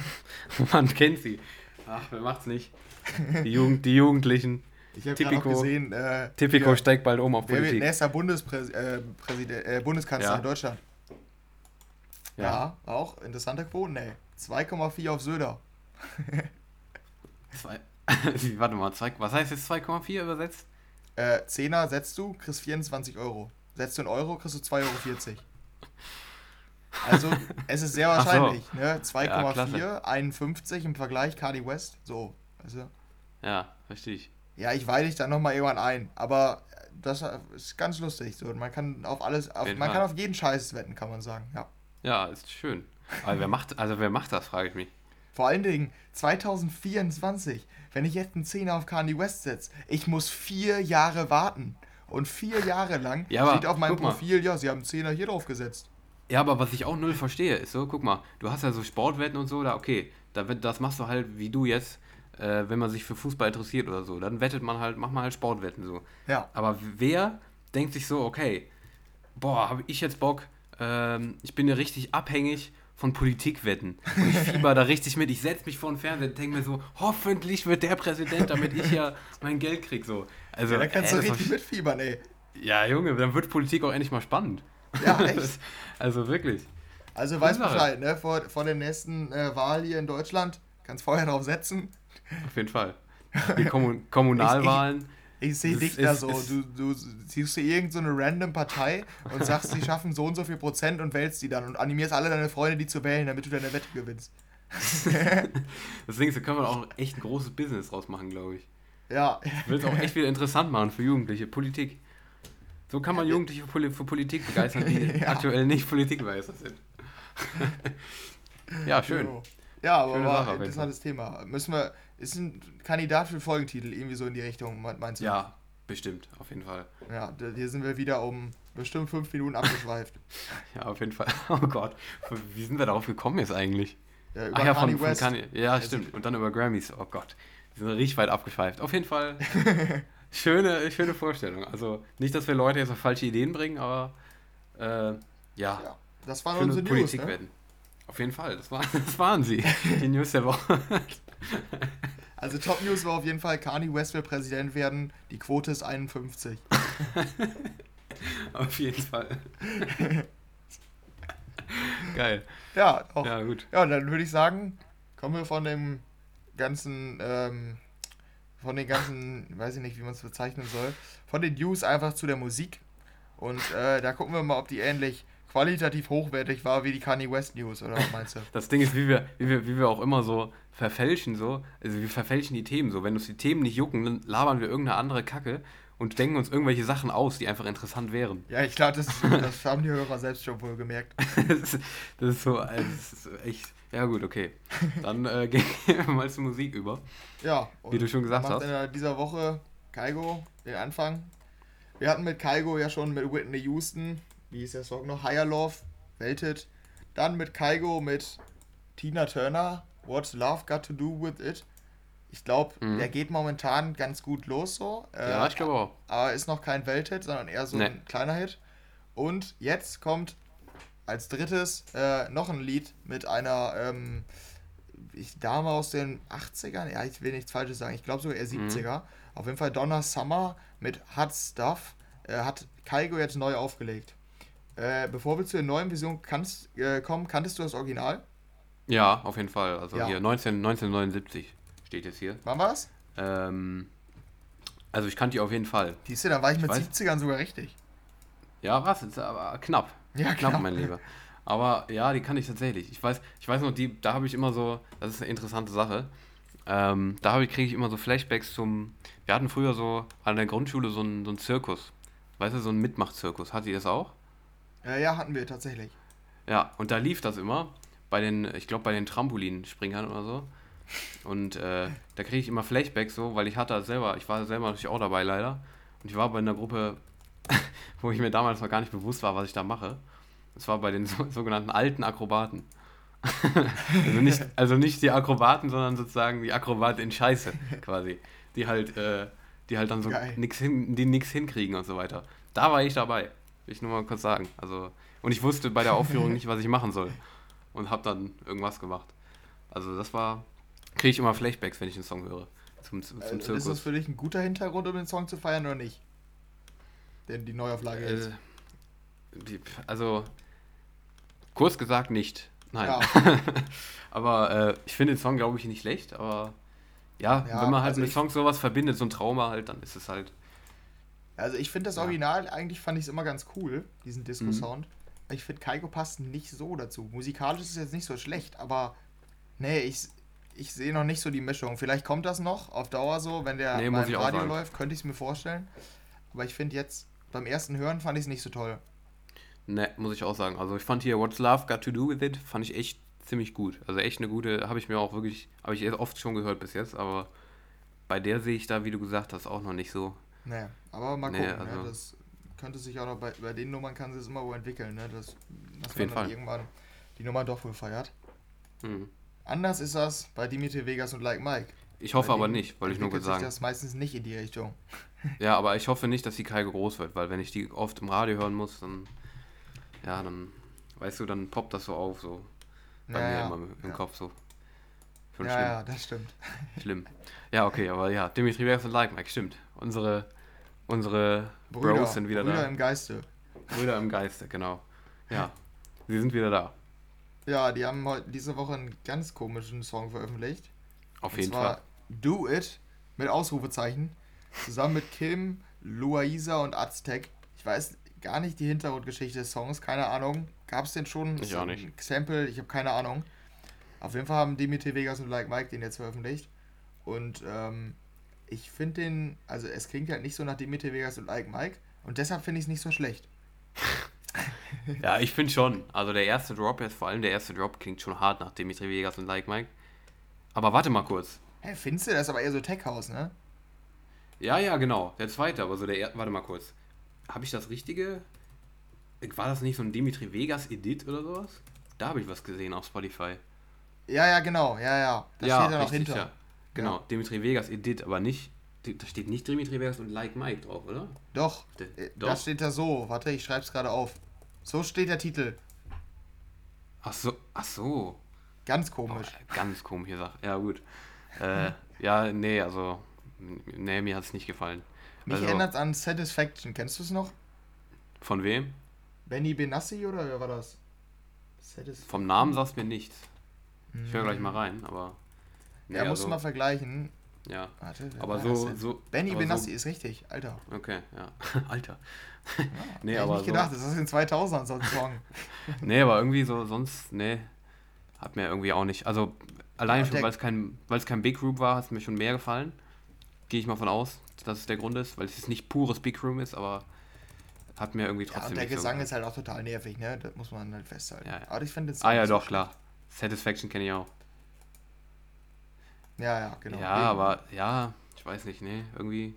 Man kennt sie. Ach, wer macht's nicht? Die, Jugend, die Jugendlichen. Ich habe gerade gesehen, äh, Tipico hier, steigt bald um auf wer wird Politik. nächster Bundespräs äh, äh, Bundeskanzler Ja. in Deutschland? Ja. auch interessante Quoten, ey. 2,4 auf Söder. Zwei, warte mal, zwei, was heißt jetzt 2,4 übersetzt? Äh, 10er setzt du, kriegst 24 Euro. Setzt du einen Euro, kriegst du 2,40 Euro. Also, es ist sehr Ach so. wahrscheinlich, ne? Ja, 2,4, klasse. 51 im Vergleich Kanye West. So, also. Ja, verstehe ich. Ja, ich weide dich dann nochmal irgendwann ein. Aber das ist ganz lustig. So. Man kann auf alles, auf, jeden man kann auf jeden Scheiß wetten, kann man sagen. Ja. Ja, ist schön. Aber wer macht, also wer macht das, frage ich mich. Vor allen Dingen 2024, wenn ich jetzt einen Zehner auf Kanye West setze, ich muss vier Jahre warten. Und vier Jahre lang Ja, steht auf meinem guck mal. Profil, ja, sie haben einen Zehner hier drauf gesetzt. Ja, aber was ich auch null verstehe, ist so, guck mal, du hast ja so Sportwetten und so, da okay, da, das machst du halt wie du jetzt, äh, wenn man sich für Fußball interessiert oder so, dann wettet man halt, macht man halt Sportwetten so. Ja. Aber wer denkt sich so, okay, boah, habe ich jetzt Bock, ähm, ich bin ja richtig abhängig von Politikwetten. Und ich fieber da richtig mit, ich setze mich vor den Fernseher und denke mir so, hoffentlich wird der Präsident, damit ich ja mein Geld krieg so. Also, Ja, da kannst äh, du richtig mitfiebern, ey. ja, Junge, dann wird Politik auch endlich mal spannend. Ja, echt. also wirklich. Also weiß Sache. Bescheid, ne? Vor, vor der nächsten äh, Wahl hier in Deutschland. Kannst vorher drauf setzen. Auf jeden Fall. Die Kommun Kommunalwahlen. Ich sehe Es dich ist- da so. Du, du siehst dir irgendeine so eine random Partei und sagst, sie schaffen so und so viel Prozent und wählst die dann und animierst alle deine Freunde, die zu wählen, damit du deine Wette gewinnst. Deswegen so können wir auch echt ein großes Business draus machen, glaube ich. Ja. Will es auch echt wieder interessant machen für Jugendliche. Politik. So kann man Jugendliche für, Poli für Politik begeistern, die Ja. aktuell nicht politikbegeistert sind. ja, schön. Ja, aber jeden interessantes Thema. Müssen wir. Ist ein Kandidat für Folgentitel, irgendwie so in die Richtung, me- meinst du? Ja, bestimmt, auf jeden Fall. Ja, hier sind wir wieder um bestimmt fünf Minuten abgeschweift. Ja, auf jeden Fall. Oh Gott, wie sind wir darauf gekommen jetzt eigentlich? Ja, Ach ja, von, Kanye von West. Kanye. Ja, stimmt. Und dann über Grammys. Oh Gott. Die sind richtig weit abgeschweift. Auf jeden Fall schöne, schöne Vorstellung. Also nicht, dass wir Leute jetzt auf falsche Ideen bringen, aber äh, ja, Ja, das waren schöne unsere News, Politik ne? werden. Auf jeden Fall, das, war, das waren sie. Die News der Woche. Also Top News war auf jeden Fall, Kanye West will Präsident werden. Die Quote ist 51. auf jeden Fall. Geil. Ja, auch. Ja, Ja, gut. dann würde ich sagen, kommen wir von dem ganzen, ähm, von den ganzen, weiß ich nicht, wie man es bezeichnen soll, von den News einfach zu der Musik. Und äh, da gucken wir mal, ob die ähnlich qualitativ hochwertig war wie die Kanye West News, oder was meinst du? Das Ding ist, wie wir, wie wir, wie wir auch immer so verfälschen, so, also wir verfälschen die Themen so. Wenn uns die Themen nicht jucken, dann labern wir irgendeine andere Kacke und denken uns irgendwelche Sachen aus, die einfach interessant wären. Ja, ich glaube, das, das haben die Hörer selbst schon wohl gemerkt. das, ist, das ist so, also das ist echt. Ja, gut, okay. Dann äh, gehen wir mal zur Musik über. Ja, wie du schon gesagt hast. in dieser Woche Kaigo den Anfang. Wir hatten mit Kaigo ja schon mit Whitney Houston, wie hieß der Song noch, Higher Love, Welted. Dann mit Kaigo mit Tina Turner, What's Love Got to Do With It. Ich glaube, Mhm. der geht momentan ganz gut los so. Äh, Ja, ich glaube auch. Aber ist noch kein Welthit, sondern eher so Nee. ein kleiner Hit. Und jetzt kommt als drittes äh, noch ein Lied mit einer ähm, ich, Dame aus den 80ern. Ja, ich will nichts Falsches sagen. Ich glaube sogar eher Mhm. 70er. Auf jeden Fall Donna Summer mit Hot Stuff. Äh, hat Kaigo jetzt neu aufgelegt. Äh, bevor wir zu der neuen Version kannst, äh, kommen, kanntest du das Original? Ja, auf jeden Fall. Also Ja. hier 19, 1979 steht jetzt hier. Wann war's? Ähm, also ich kannte die auf jeden Fall. Siehst du, da war ich Ich mit weiß. 70ern sogar richtig. Ja, was? Aber knapp. Ja, Knapp, klar. mein Lieber. Aber ja, die kann ich tatsächlich. Ich weiß, ich weiß noch, die, da habe ich immer so, das ist eine interessante Sache. Ähm, da kriege ich immer so Flashbacks zum. Wir hatten früher so an der Grundschule so einen, so einen Zirkus. Weißt du, so einen Mitmachzirkus. Hat ihr das auch? Äh, ja, hatten wir tatsächlich. Ja, und da lief das immer bei den, ich glaube bei den Trampolinspringern oder so. Und äh, da kriege ich immer Flashbacks so, weil ich hatte selber, ich war selber natürlich auch dabei leider. Und ich war bei einer Gruppe, wo ich mir damals noch gar nicht bewusst war, was ich da mache. Das war bei den so, sogenannten alten Akrobaten. also, nicht, also nicht die Akrobaten, sondern sozusagen die Akrobaten in Scheiße quasi. Die halt, äh, die halt dann so nix hin, die nix hinkriegen und so weiter. Da war ich dabei. Will ich nur mal kurz sagen. Also, und ich wusste bei der Aufführung nicht, was ich machen soll. Und habe dann irgendwas gemacht. Also das war. Kriege ich immer Flashbacks, wenn ich einen Song höre. Zum, zum Äh, zum ist das Zirkus. für dich ein guter Hintergrund, um den Song zu feiern oder nicht? Denn die Neuauflage Äh, ist. die- also, kurz gesagt nicht. Nein. Ja. aber äh, ich finde den Song, glaube ich, nicht schlecht. Aber ja, Ja, wenn man halt also mit Songs sowas verbindet, so ein Trauma halt, dann ist es halt. Also ich finde das Ja. Original, eigentlich fand ich es immer ganz cool, Mhm. diesen Disco-Sound. Aber Ich finde, Kaiko passt nicht so dazu. Musikalisch ist es jetzt nicht so schlecht, aber nee, ich, ich sehe noch nicht so die Mischung. Vielleicht kommt das noch auf Dauer so, wenn der Nee, mal muss im ich auch Radio sagen. läuft, könnte ich es mir vorstellen. Aber ich finde jetzt, beim ersten Hören fand ich es nicht so toll. Ne, muss ich auch sagen. Also ich fand hier What's Love Got to Do With It, fand ich echt ziemlich gut. Also echt eine gute, habe ich mir auch wirklich, habe ich oft schon gehört bis jetzt, aber bei der sehe ich da, wie du gesagt hast, auch noch nicht so. Nee, aber mal Nee, gucken. also- ne? Das könnte sich auch noch bei, bei den Nummern kann sich das immer wohl entwickeln, ne? Das, dass Auf jeden Fall. irgendwann die Nummer doch wohl feiert. Hm. Anders ist das bei Dimitri Vegas und Like Mike. Ich hoffe aber nicht, wollte ich nur kurz sagen. sich das meistens nicht in die Richtung. Ja, aber ich hoffe nicht, dass die Kai groß wird, weil wenn ich die oft im Radio hören muss, dann, ja, dann, weißt du, dann poppt das so auf, so bei Ja, mir ja, immer im ja. Kopf so. Schon Ja, schlimm. ja, das stimmt. Schlimm. Ja, okay, aber ja, Dimitri Vegas und Like Mike, stimmt. Unsere, unsere Brüder, Bros sind wieder Brüder da. im Geiste. Brüder im Geiste, genau. Ja, sie sind wieder da. Ja, die haben heute diese Woche einen ganz komischen Song veröffentlicht. Auf und jeden zwar Fall. Do It mit Ausrufezeichen. Zusammen mit Kim, Luisa und Aztec. Ich weiß gar nicht die Hintergrundgeschichte des Songs, keine Ahnung. Gab es den schon? Ich auch ein nicht. Sample, ich habe keine Ahnung. Auf jeden Fall haben Dimitri Vegas und Like Mike den jetzt veröffentlicht. Und ähm, ich finde den, also es klingt halt nicht so nach Dimitri Vegas und Like Mike. Und deshalb finde ich es nicht so schlecht. Ja, ich finde schon. Also der erste Drop jetzt, vor allem der erste Drop, klingt schon hart nach Dimitri Vegas und Like Mike. Aber warte mal kurz. Hä, findest du? Das ist aber eher so Tech House, ne? Ja, ja, genau. Der zweite, aber so der er Warte mal kurz. Habe ich das richtige? War das nicht so ein Dimitri Vegas Edit oder sowas? Da habe ich was gesehen auf Spotify. Ja, ja, genau. Ja, ja. Da ja, steht er noch hinter. Ja. Genau, Ja. Dimitri Vegas Edit, aber nicht. Da steht nicht Dimitri Vegas und Like Mike drauf, oder? Doch, D- äh, doch. da steht da so. Warte, ich schreib's gerade auf. So steht der Titel. Ach so, ach so. Ganz komisch. ganz komische Sache. Ja, gut. Äh, ja, nee, also. Nee, mir hat es nicht gefallen. Mich also, erinnert an Satisfaction. Kennst du es noch? Von wem? Benny Benassi oder wer war das? Satisfaction. Vom Namen sagst mir nichts. Ich höre gleich mal rein, aber. Nee, Ja, musst also- du mal vergleichen. ja. Warte, Aber so, so. Benny aber Benassi ist richtig, Alter. So, okay, ja. Alter. Ja, Nee, hätte ich aber nicht so- gedacht, das ist in 2000 so ein Song. Nee, aber irgendwie so, sonst, nee. Hat mir irgendwie auch nicht. Also, allein Ja, schon, weil es kein, kein Big Room war, hat es mir schon mehr gefallen. Gehe ich mal von aus, dass es der Grund ist, weil es jetzt nicht pures Big Room ist, aber hat mir irgendwie Ja, trotzdem und der so Gesang gefallen. ist halt auch total nervig, ne? Das muss man halt festhalten. Ja, ja. Aber ich finde Ah ja, so doch, klar. Satisfaction kenne ich auch. Ja, ja, genau. Ja, Eben. aber ja, ich weiß nicht, nee, irgendwie.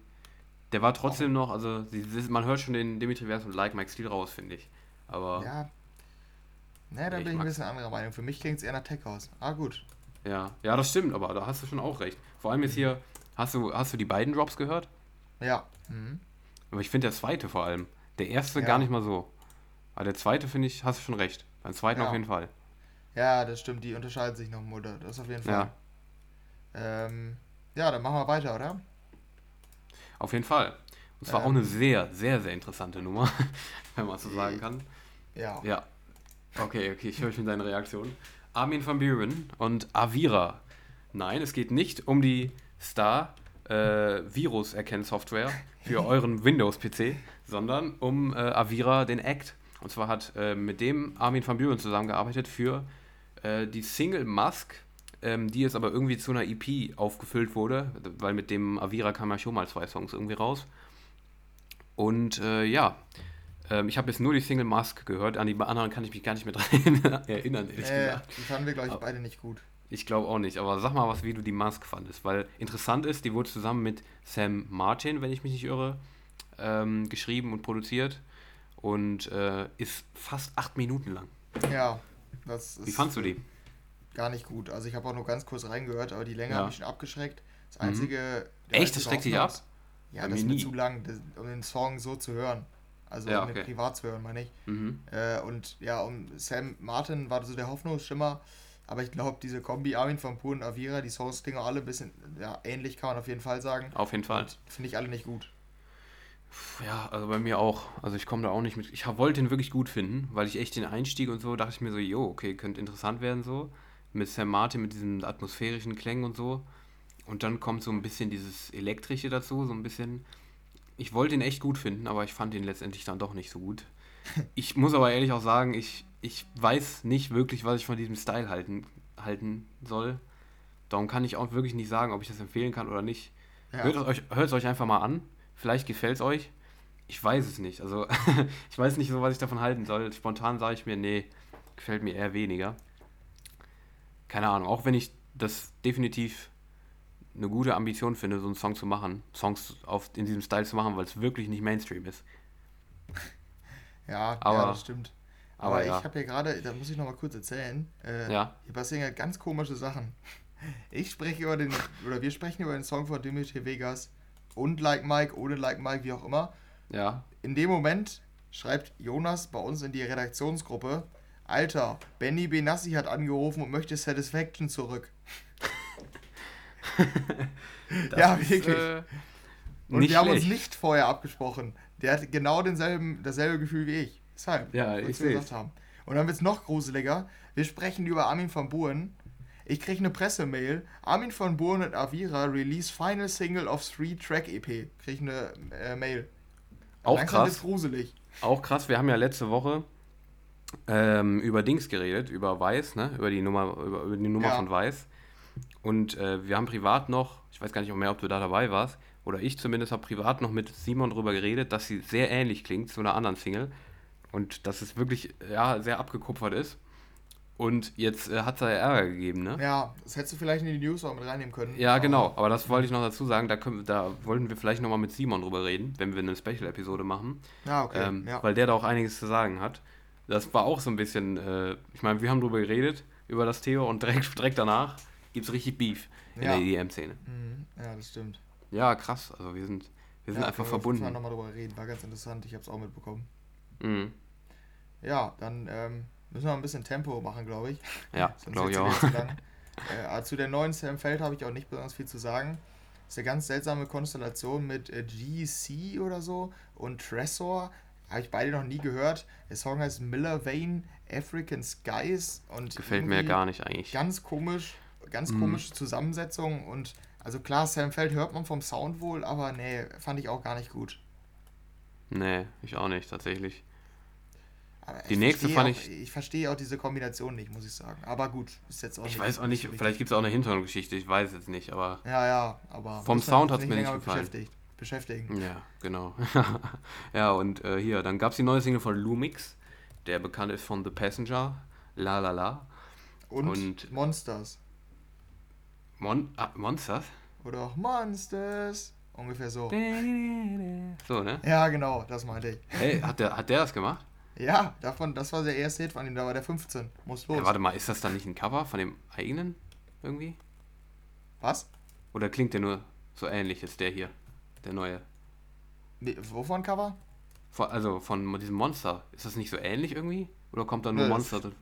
Der war trotzdem noch, also man hört schon den Dimitri Vers und Like Mike Steele raus, finde ich. Aber ja. Ja. Ne, da Nee, bin ich ein bisschen anderer Meinung. Für mich klingt es eher nach Tech House. Ah, gut. ja, das stimmt, aber da hast du schon auch recht. Vor allem jetzt hier, hast du, hast du die beiden Drops gehört? Ja. Mhm. Aber ich finde der zweite vor allem. Der erste Ja. gar nicht mal so. Aber der zweite finde ich, hast du schon recht. Beim zweiten Ja. auf jeden Fall. Ja, das stimmt. Die unterscheiden sich noch, Mutter. Das auf jeden Fall. Ja. Ähm, ja, dann machen wir weiter, oder? Auf jeden Fall. Und zwar auch Ähm. eine sehr, sehr, sehr interessante Nummer, wenn man so sagen kann. Ja. Ja. Okay, okay, ich höre schon deine Reaktion. Armin van Buren und Avira. Nein, es geht nicht um die Star äh, Virus-Erkennsoftware für euren Windows-PC, sondern um äh, Avira, den Act. Und zwar hat äh, mit dem Armin van Buren zusammengearbeitet für äh, die Single Mask, ähm, die jetzt aber irgendwie zu einer EP aufgefüllt wurde, weil mit dem Avira kam ja schon mal zwei Songs irgendwie raus. Und äh, ja, ähm, ich habe jetzt nur die Single Mask gehört, an die anderen kann ich mich gar nicht mehr dran erinnern, ehrlich Äh, gesagt. die fanden wir, glaube ich, beide nicht gut. Ich glaube auch nicht, aber sag mal was, wie du die Mask fandest, weil interessant ist, die wurde zusammen mit Sam Martin, wenn ich mich nicht irre, ähm, geschrieben und produziert und äh, ist fast acht Minuten lang. Ja. Das ist Wie fandst du die? Gar nicht gut. Also ich habe auch nur ganz kurz reingehört, aber die Länge Ja. hat mich schon abgeschreckt. Das Mhm. einzige... der Echt, einzige das schreckt dich ab? Ja, Bei das ist mir zu lang, das, um den Song so zu hören. Also Ja, um den okay. privat zu hören, meine ich. Mhm. Äh, und ja, um Sam Martin war so der Hoffnungsschimmer. Aber ich glaube, diese Kombi Armin von Pur und Avira, die Songs klingen alle ein bisschen ja, ähnlich, kann man auf jeden Fall sagen. Auf jeden Fall. Finde ich alle nicht gut. Ja, also bei mir auch. Also ich komme da auch nicht mit. Ich wollte ihn wirklich gut finden, weil ich echt den Einstieg und so dachte ich mir so, jo, okay, könnte interessant werden so. Mit Sam Martin, mit diesen atmosphärischen Klängen und so. Und dann kommt so ein bisschen dieses Elektrische dazu, so ein bisschen. Ich wollte ihn echt gut finden, aber ich fand ihn letztendlich dann doch nicht so gut. Ich muss aber ehrlich auch sagen, ich, ich weiß nicht wirklich, was ich von diesem Style halten, halten soll. Darum kann ich auch wirklich nicht sagen, ob ich das empfehlen kann oder nicht. Ja. Hört, es euch, hört es euch einfach mal an. Vielleicht gefällt es euch. Ich weiß es nicht. Also, ich weiß nicht so, was ich davon halten soll. Spontan sage ich mir, nee, gefällt mir eher weniger. Keine Ahnung. Auch wenn ich das definitiv eine gute Ambition finde, so einen Song zu machen. Songs auf, in diesem Style zu machen, weil es wirklich nicht Mainstream ist. Ja, Aber- ja das stimmt. Aber, aber ja. ich habe hier gerade, da muss ich noch mal kurz erzählen, äh, Ja, hier passieren ja ganz komische Sachen. Ich spreche über den, oder wir sprechen über den Song von Dimitri Vegas und Like Mike, ohne Like Mike, wie auch immer. ja. In dem Moment schreibt Jonas bei uns in die Redaktionsgruppe, Alter, Benny Benassi hat angerufen und möchte Satisfaction zurück. Ja, ist, wirklich. äh, Und wir haben uns schlecht. nicht vorher abgesprochen. Der hat genau denselben, dasselbe Gefühl wie ich. Deshalb, Ja, ich wir seh's. gesagt haben. Und dann wird es noch gruseliger. Wir sprechen über Armin van Buuren. Ich kriege eine Pressemail. Armin van Buuren und Avira release final single of three track EP. Kriege ich eine äh, Mail. Auch Langsam krass. wird's gruselig. Auch krass, wir haben ja letzte Woche ähm, über Dings geredet, über Weiß, ne? Über die Nummer, über, über die Nummer Ja. von Weiß. Und äh, wir haben privat noch, ich weiß gar nicht mehr, ob du da dabei warst, oder ich zumindest habe privat noch mit Simon drüber geredet, dass sie sehr ähnlich klingt zu einer anderen Single. Und dass es wirklich ja, sehr abgekupfert ist. Und jetzt äh, hat es da Ärger gegeben, ne? Ja, das hättest du vielleicht in die News auch mit reinnehmen können. Ja, Aber- genau. Aber das wollte ich noch dazu sagen. Da, können, wir- da wollten wir vielleicht nochmal mit Simon drüber reden, wenn wir eine Special-Episode machen. Ja, okay. Ähm, ja. Weil der da auch einiges zu sagen hat. Das war auch so ein bisschen, äh, ich meine, wir haben drüber geredet, über das Thema und direkt, direkt danach gibt es richtig Beef in Ja. der EDM-Szene. Mhm. ja, das stimmt. Ja, krass. Also wir sind, wir sind ja, einfach können wir verbunden. nochmal drüber reden. War ganz interessant. Ich habe es auch mitbekommen. Mhm. Ja, dann ähm, müssen wir ein bisschen Tempo machen, glaube ich. Ja, glaube ich auch. äh, aber zu der neuen Sam Feld habe ich auch nicht besonders viel zu sagen. Das ist eine ganz seltsame Konstellation mit äh, GC oder so und Tresor. Habe ich beide noch nie gehört. Der Song heißt Miller Vane African Skies und Gefällt mir gar nicht eigentlich. Ganz komisch, ganz Mhm. komische Zusammensetzung und Also klar, Sam Feld hört man vom Sound wohl, aber nee, fand ich auch gar nicht gut. Nee, ich auch nicht, tatsächlich. Aber Die ich nächste verstehe fand auch, ich- Ich verstehe auch diese Kombination nicht, muss ich sagen. Aber gut, ist jetzt auch Ich nicht. weiß auch nicht, so vielleicht gibt es auch eine Hintergrundgeschichte, ich weiß jetzt nicht, aber Ja, ja, aber. Vom Sound sich hat's mir nicht gefallen. Beschäftigen. ja, genau. ja, und äh, hier, dann gab es die neue Single von Lumix, der bekannt ist von The Passenger, La La La. Und, Und- Monsters. Mon ah, Monsters? Oder auch Monsters. Ungefähr so. So, ne? Ja, genau, das meinte ich. Hey, hat der, hat der das gemacht? Ja, davon, das war der erste Hit von ihm, da war der 15. Muss los. Ja, warte mal, ist das dann nicht ein Cover von dem eigenen irgendwie? Was? Oder klingt der nur so ähnlich als der hier, der neue? Nee, wovon Cover? Von, also von diesem Monster. Ist das nicht so ähnlich irgendwie? Oder kommt da nur das- Monster? drin?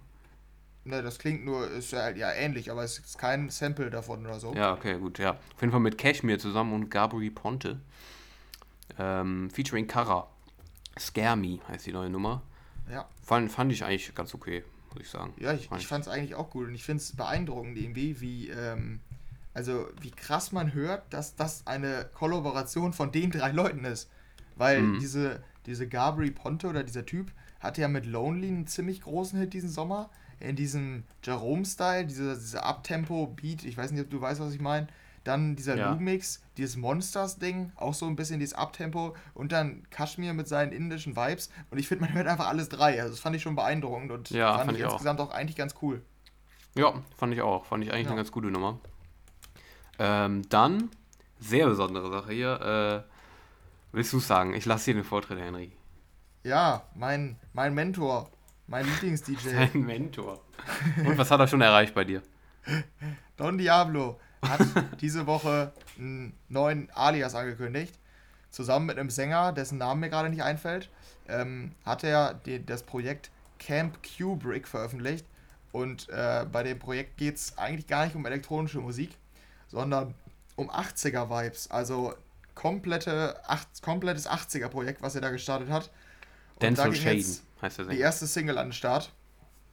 Ne, das klingt nur, ist ja, ja ähnlich, aber es ist kein Sample davon oder so. Ja, okay, gut, ja. Auf jeden Fall mit Cashmere zusammen und Gabri Ponte. Ähm, featuring Kara. Scare Me heißt die neue Nummer. Ja, Fand, fand ich eigentlich ganz okay, muss ich sagen. ja ich, Fand ich fand es eigentlich auch gut und ich finde es beeindruckend irgendwie, wie, ähm, also wie krass man hört, dass das eine Kollaboration von den drei Leuten ist. Weil Mhm. diese, diese Gabri Ponte oder dieser Typ hatte ja mit Lonely einen ziemlich großen Hit diesen Sommer. In diesem Jerome-Style, diese, diese Abtempo-Beat, ich weiß nicht, ob du weißt, was ich meine. Dann dieser Ja. Lumix, dieses Monsters-Ding, auch so ein bisschen dieses Abtempo. Und dann Kashmir mit seinen indischen Vibes. Und ich finde, man hört einfach alles drei. Also das fand ich schon beeindruckend und Ja, fand fand ich ich auch. insgesamt auch eigentlich ganz cool. Ja, fand ich auch. Fand ich eigentlich Ja. eine ganz gute Nummer. Ähm, dann, sehr besondere Sache hier. Äh, willst du sagen? Ich lasse dir den Vortritt, Henry. Ja, mein, mein Mentor, mein Lieblings-DJ, Dein Mentor. Und was hat er schon erreicht bei dir? Don Diablo, hat diese Woche einen neuen Alias angekündigt. Zusammen mit einem Sänger, dessen Name mir gerade nicht einfällt, ähm, hat er die, das Projekt Camp Kubrick veröffentlicht. Und äh, bei dem Projekt geht es eigentlich gar nicht um elektronische Musik, sondern um 80er-Vibes. Also komplette, acht, komplettes 80er-Projekt, was er da gestartet hat. Und da Denzel ging Shaden heißt der die erste Single an den Start.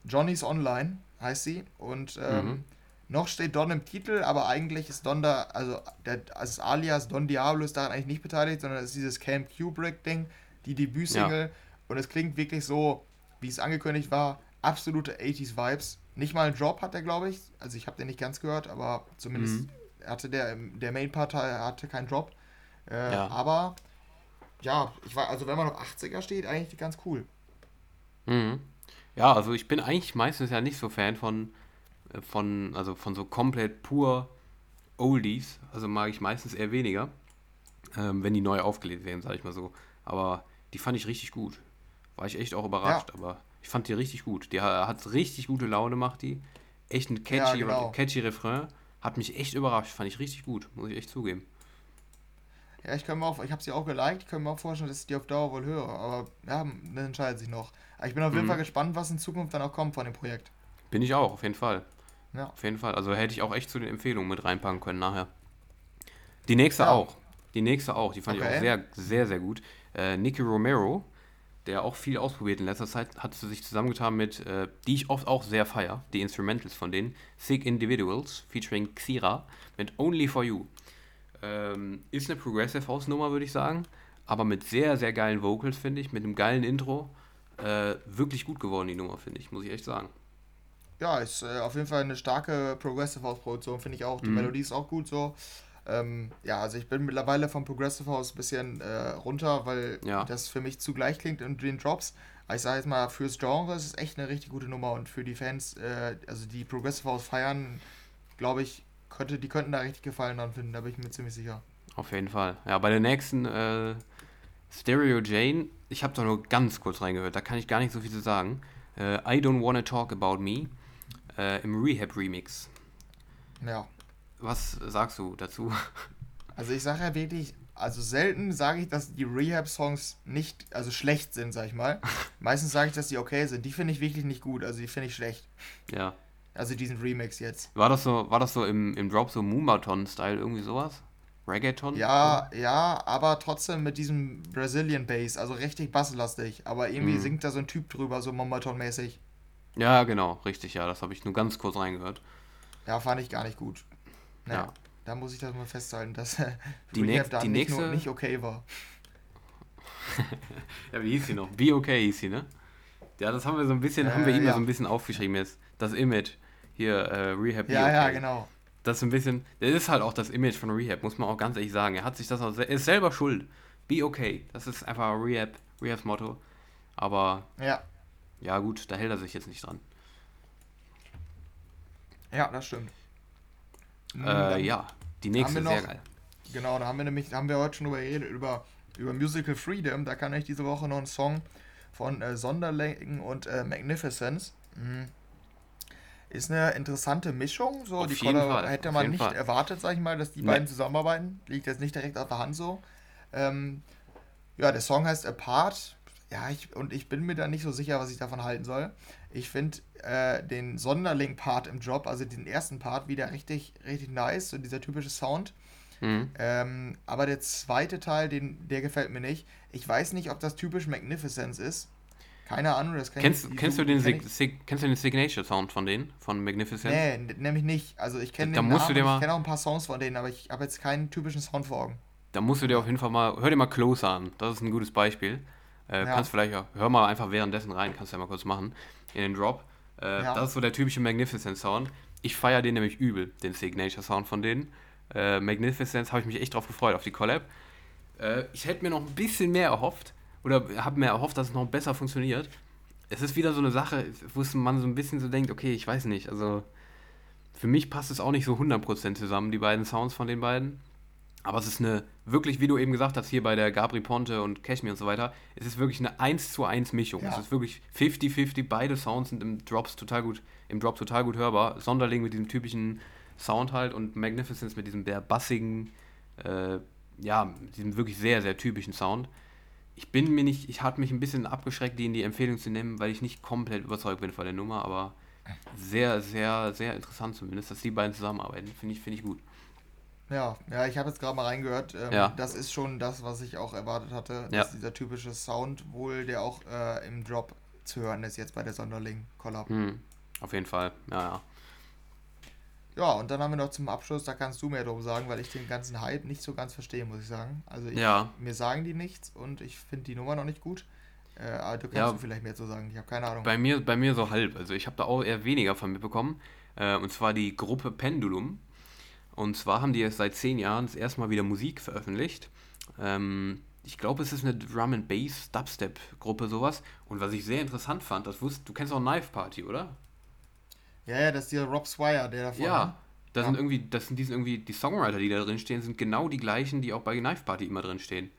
Johnny's Online heißt sie. Und ähm, Mhm. noch steht Don im Titel, aber eigentlich ist Don da, also der, als Alias Don Diablo ist daran eigentlich nicht beteiligt, sondern es ist dieses Camp Kubrick-Ding, die Debütsingle. Und es klingt wirklich so, wie es angekündigt war, absolute 80s-Vibes. Nicht mal ein Drop hat er, glaube ich. Also ich habe den nicht ganz gehört, aber zumindest Mhm. Hatte der, der Main-Part hatte keinen Drop. Äh, Ja. Aber ja, ich war, also wenn man auf 80er steht, eigentlich ganz cool. Mhm. Ja, also ich bin eigentlich meistens ja nicht so Fan von, äh, von, also von so komplett pur Oldies. Also mag ich meistens eher weniger, ähm, wenn die neu aufgelegt werden, sage ich mal so. Aber die fand ich richtig gut. War ich echt auch überrascht, aber ich fand die richtig gut. Die ha- hat richtig gute Laune, macht die. Echt ein catchy, Ja, genau. catchy Refrain. Hat mich echt überrascht, fand ich richtig gut, muss ich echt zugeben. Ja, ich kann mir auch, ich habe sie auch geliked, ich kann mir auch vorstellen, dass ich die auf Dauer wohl höre, aber ja, das entscheidet sich noch. Aber ich bin auf jeden Mhm. Fall gespannt, was in Zukunft dann auch kommt von dem Projekt. Bin ich auch, auf jeden Fall. Ja. Auf jeden Fall. Also hätte ich auch echt zu den Empfehlungen mit reinpacken können nachher. Die nächste Ja. auch. Die nächste auch. Die fand ich Okay. auch sehr, sehr, sehr gut. Äh, Nicky Romero, der auch viel ausprobiert in letzter Zeit, hat sie sich zusammengetan mit, äh, die ich oft auch sehr feier, die Instrumentals von denen, Sick Individuals, featuring Xira, mit Only For You. Ähm, ist eine Progressive House Nummer, würde ich sagen, aber mit sehr, sehr geilen Vocals, finde ich, mit einem geilen Intro. Äh, wirklich gut geworden, die Nummer, finde ich, muss ich echt sagen. Ja, ist äh, auf jeden Fall eine starke Progressive House Produktion, finde ich auch. Die Mhm. Melodie ist auch gut so. Ähm, ja, also ich bin mittlerweile vom Progressive House ein bisschen äh, runter, weil Ja. das für mich zugleich klingt in den Drops. Aber ich sage jetzt mal, fürs Genre ist es echt eine richtig gute Nummer und für die Fans, äh, also die Progressive House feiern, glaube ich, könnte, die könnten da richtig Gefallen dran finden, da bin ich mir ziemlich sicher. Auf jeden Fall. Ja, bei der nächsten äh, Stereo Jane, ich habe da nur ganz kurz reingehört, da kann ich gar nicht so viel zu sagen. Äh, I Don't Wanna Talk About Me äh, im Rehab Remix. Ja. Was sagst du dazu? Also ich sage ja wirklich, also selten sage ich, dass die Rehab-Songs nicht, also schlecht sind, sag ich mal. Meistens sage ich, dass die okay sind. Die finde ich wirklich nicht gut, also die finde ich schlecht. ja. Also diesen Remix jetzt. War das so, war das so im, im Drop so Moomaton-Style, irgendwie sowas? Reggaeton? Ja, ja, aber trotzdem mit diesem Brazilian Bass, also richtig basslastig. Aber irgendwie Mhm. singt da so ein Typ drüber, so Momaton-mäßig. Ja, genau, richtig, ja. Das habe ich nur ganz kurz reingehört. Ja, fand ich gar nicht gut. Naja, Ja. da muss ich das mal festhalten, dass äh, Die Rehab nächst- da die nicht, nur, nächste- nicht okay war. Ja, wie hieß sie noch? Be Okay hieß sie, ne? Ja, das haben wir so ein bisschen, haben wir Äh, ihm ja so ein bisschen aufgeschrieben jetzt. Das Image. Hier, äh, Rehab Be Ja, okay. ja, genau. Das ist ein bisschen, das ist halt auch das Image von Rehab, muss man auch ganz ehrlich sagen. Er hat sich das auch, er ist selber schuld. Be okay. Das ist einfach Rehab, Rehabs Motto. Aber Ja, ja gut, da hält er sich jetzt nicht dran. ja, das stimmt. Mm, Äh, ja, die nächste ist sehr noch- geil. Genau, da haben wir nämlich, da haben wir heute schon drüber geredet, über, über Musical Freedom. Da kann ich diese Woche noch einen Song von äh, Sonderling und äh, Magnificence. Mhm. Ist eine interessante Mischung. So, Auf die Fall, hätte man nicht Fall. erwartet, sag ich mal, dass die Nee. beiden zusammenarbeiten. Liegt jetzt nicht direkt auf der Hand so. Ähm, ja, der Song heißt Apart. Ja, ich, und ich bin mir da nicht so sicher, was ich davon halten soll. Ich finde äh, den Sonderling-Part im Job, also den ersten Part, wieder richtig, richtig nice, so dieser typische Sound. Mhm. Ähm, aber der zweite Teil, den, der gefällt mir nicht. Ich weiß nicht, ob das typisch Magnificence ist. Keine Ahnung, das kann Kennst, ich, kennst, du den Sig Sig kennst du den Signature Sound von denen? Von Magnificent? Nee, nämlich nicht. Also ich kenne den musst Namen, du dir und mal- ich kenne auch ein paar Songs von denen, aber ich habe jetzt keinen typischen Sound vor Augen. Da musst du dir auf jeden Fall mal, hör dir mal Close an. Das ist ein gutes Beispiel. Äh, Ja. Kannst vielleicht auch, hör mal einfach währenddessen rein, kannst du ja mal kurz machen, in den Drop. Äh, Ja. Das ist so der typische Magnificent Sound. Ich feiere den nämlich übel, den Signature Sound von denen. Äh, Magnificence habe ich mich echt drauf gefreut, auf die Collab. Äh, ich hätte mir noch ein bisschen mehr erhofft, oder habe mir erhofft, dass es noch besser funktioniert. Es ist wieder so eine Sache, wo man so ein bisschen so denkt, okay, ich weiß nicht, also für mich passt es auch nicht so 100% zusammen, die beiden Sounds von den beiden. Aber es ist eine, wirklich, wie du eben gesagt hast, hier bei der Gabri Ponte und Cashmere und so weiter, es ist wirklich eine 1 zu 1 Mischung. Ja. Es ist wirklich 50-50, beide Sounds sind im Drops total gut, im Drop total gut hörbar. Sonderling mit diesem typischen Sound halt und Magnificence mit diesem sehr bassigen, äh, ja, diesem wirklich sehr, sehr typischen Sound. Ich bin mir nicht, ich hatte mich ein bisschen abgeschreckt, die in die Empfehlung zu nehmen, weil ich nicht komplett überzeugt bin von der Nummer, aber sehr, sehr, sehr interessant zumindest, dass die beiden zusammenarbeiten. Finde ich, finde ich gut. Ja, ja, ich habe jetzt gerade mal reingehört. Ähm, Ja. Das ist schon das, was ich auch erwartet hatte. Ja. Dass dieser typische Sound wohl, der auch äh, im Drop zu hören ist, jetzt bei der Sonderling-Collab. Hm, auf jeden Fall, ja, ja. Ja, und dann haben wir noch zum Abschluss, da kannst du mehr drum sagen, weil ich den ganzen Hype nicht so ganz verstehe, muss ich sagen. Also ich, Ja. mir sagen die nichts und ich finde die Nummer noch nicht gut. Äh, aber du kannst Ja. du vielleicht mehr zu sagen. Ich habe keine Ahnung. Bei mir, bei mir so halb. Also ich habe da auch eher weniger von mitbekommen. Äh, und zwar die Gruppe Pendulum. Und zwar haben die jetzt seit zehn Jahren das erste Mal wieder Musik veröffentlicht. Ähm, ich glaube, es ist eine Drum and Bass Dubstep Gruppe sowas. Und was ich sehr interessant fand, das wusst, du kennst auch Knife Party, oder? Ja, ja, das ist dieser Rob Swire, der davon. Ja. Das Ja. sind irgendwie, das sind, die sind irgendwie die Songwriter, die da drin stehen, sind genau die gleichen, die auch bei Knife Party immer drin stehen.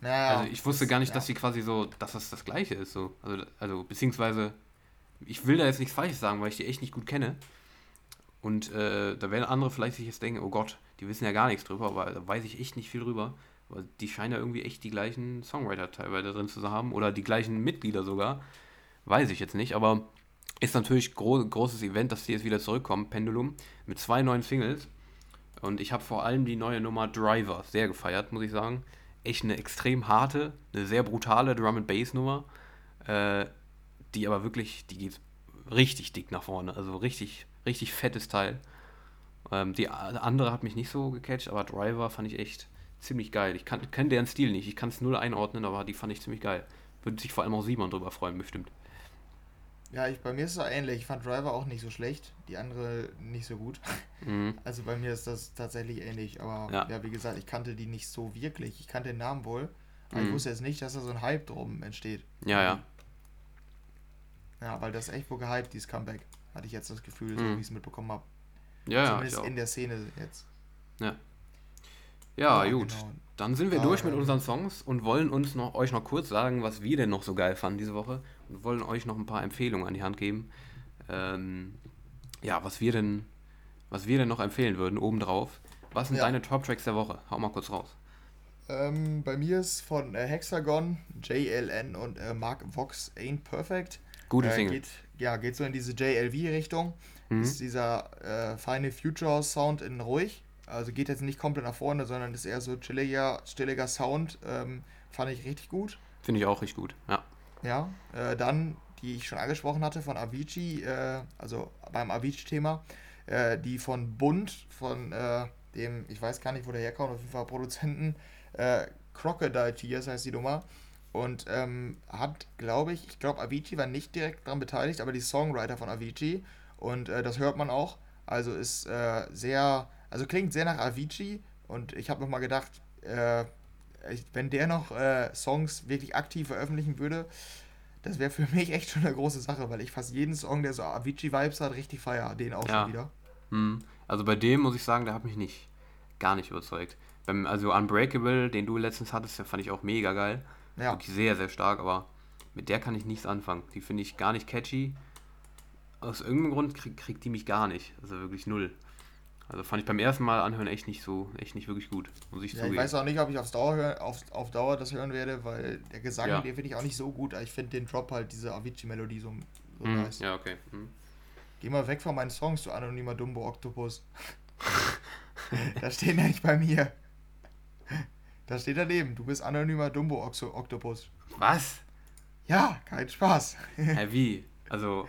Naja, Also ich wusste das- gar nicht, ja. dass die quasi so, dass das das gleiche ist. So. Also, also beziehungsweise, ich will da jetzt nichts Falsches sagen, weil ich die echt nicht gut kenne. Und äh, da werden andere vielleicht sich jetzt denken, oh Gott, die wissen ja gar nichts drüber, aber da weiß ich echt nicht viel drüber. Aber die scheinen ja irgendwie echt die gleichen Songwriter teilweise drin zu haben oder die gleichen Mitglieder sogar. Weiß ich jetzt nicht, aber ist natürlich gro großes Event, dass die jetzt wieder zurückkommen, Pendulum, mit zwei neuen Singles. Und ich habe vor allem die neue Nummer Driver sehr gefeiert, muss ich sagen. Echt eine extrem harte, eine sehr brutale Drum and Bass Nummer, äh, die aber wirklich, die geht richtig dick nach vorne, also richtig, richtig fettes Teil. Ähm, die andere hat mich nicht so gecatcht, aber Driver fand ich echt ziemlich geil. Ich kann, kenn deren Stil nicht, ich kann es null einordnen, aber die fand ich ziemlich geil. Würde sich vor allem auch Simon drüber freuen, bestimmt. Ja, ich, bei mir ist es ähnlich. Ich fand Driver auch nicht so schlecht, die andere nicht so gut. Mhm. Also bei mir ist das tatsächlich ähnlich. Aber Ja. ja, wie gesagt, ich kannte die nicht so wirklich. Ich kannte den Namen wohl. Aber Mhm. ich wusste jetzt nicht, dass da so ein Hype drum entsteht. Ja, ja. Ja, weil das ist echt wohl gehypt, dieses Comeback. Hatte ich jetzt das Gefühl, so Mhm. wie ich es mitbekommen habe. Ja, ja. Zumindest auch. in der Szene jetzt. Ja, gut. genau. Dann sind wir Ah, durch mit ähm. unseren Songs und wollen uns noch, euch noch kurz sagen, was wir denn noch so geil fanden diese Woche und wollen euch noch ein paar Empfehlungen an die Hand geben. Ähm, ja, was wir denn, was wir denn noch empfehlen würden, obendrauf. Was sind Ja. deine Top-Tracks der Woche? Hau mal kurz raus. Ähm, bei mir ist von äh, Hexagon, JLN und äh, Mark Vox Ain't Perfect. Gute äh, Single. Geht, ja, geht so in diese JLV-Richtung. Mhm. Ist dieser äh, feine Future-Sound in ruhig. Also geht jetzt nicht komplett nach vorne, sondern ist eher so chilliger, chilliger Sound. Ähm, fand ich richtig gut. Finde ich auch richtig gut. Ja. Ja, äh, dann, die ich schon angesprochen hatte von Avicii, äh, also beim Avicii-Thema, äh, die von Bund, von, äh, dem, ich weiß gar nicht, wo der herkommt, auf jeden Fall Produzenten, äh, Crocodile Tears heißt die Nummer. Und ähm, hat, glaube ich, ich glaube, Avicii war nicht direkt daran beteiligt, aber die Songwriter von Avicii. Und äh, das hört man auch. Also ist äh, sehr, also klingt sehr nach Avicii. Und ich habe nochmal gedacht, äh, wenn der noch äh, Songs wirklich aktiv veröffentlichen würde, das wäre für mich echt schon eine große Sache, weil ich fast jeden Song, der so Avicii-Vibes hat, richtig feier. Den auch Ja. schon wieder. Hm. Also bei dem muss ich sagen, der hat mich nicht, gar nicht überzeugt. Beim, also Unbreakable, den du letztens hattest, den fand ich auch mega geil. Ja. Wirklich sehr, sehr stark, aber mit der kann ich nichts anfangen. Die finde ich gar nicht catchy. Aus irgendeinem Grund krieg, kriegt die mich gar nicht. Also wirklich null. Also fand ich beim ersten Mal anhören echt nicht so, echt nicht wirklich gut, muss ich Ja, ich weiß auch nicht, ob ich aufs Dauer hör, auf, auf Dauer das hören werde, weil der Gesang, Ja. den finde ich auch nicht so gut. Ich finde den Drop halt, diese Avicii-Melodie so, so Hm, nice. Ja, okay. Hm. Geh mal weg von meinen Songs, du anonymer Dumbo Octopus. da steht nämlich bei mir. Da steht daneben, du bist anonymer Dumbo Oxo Octopus. Was? Ja, kein Spaß. Hä, wie? Also,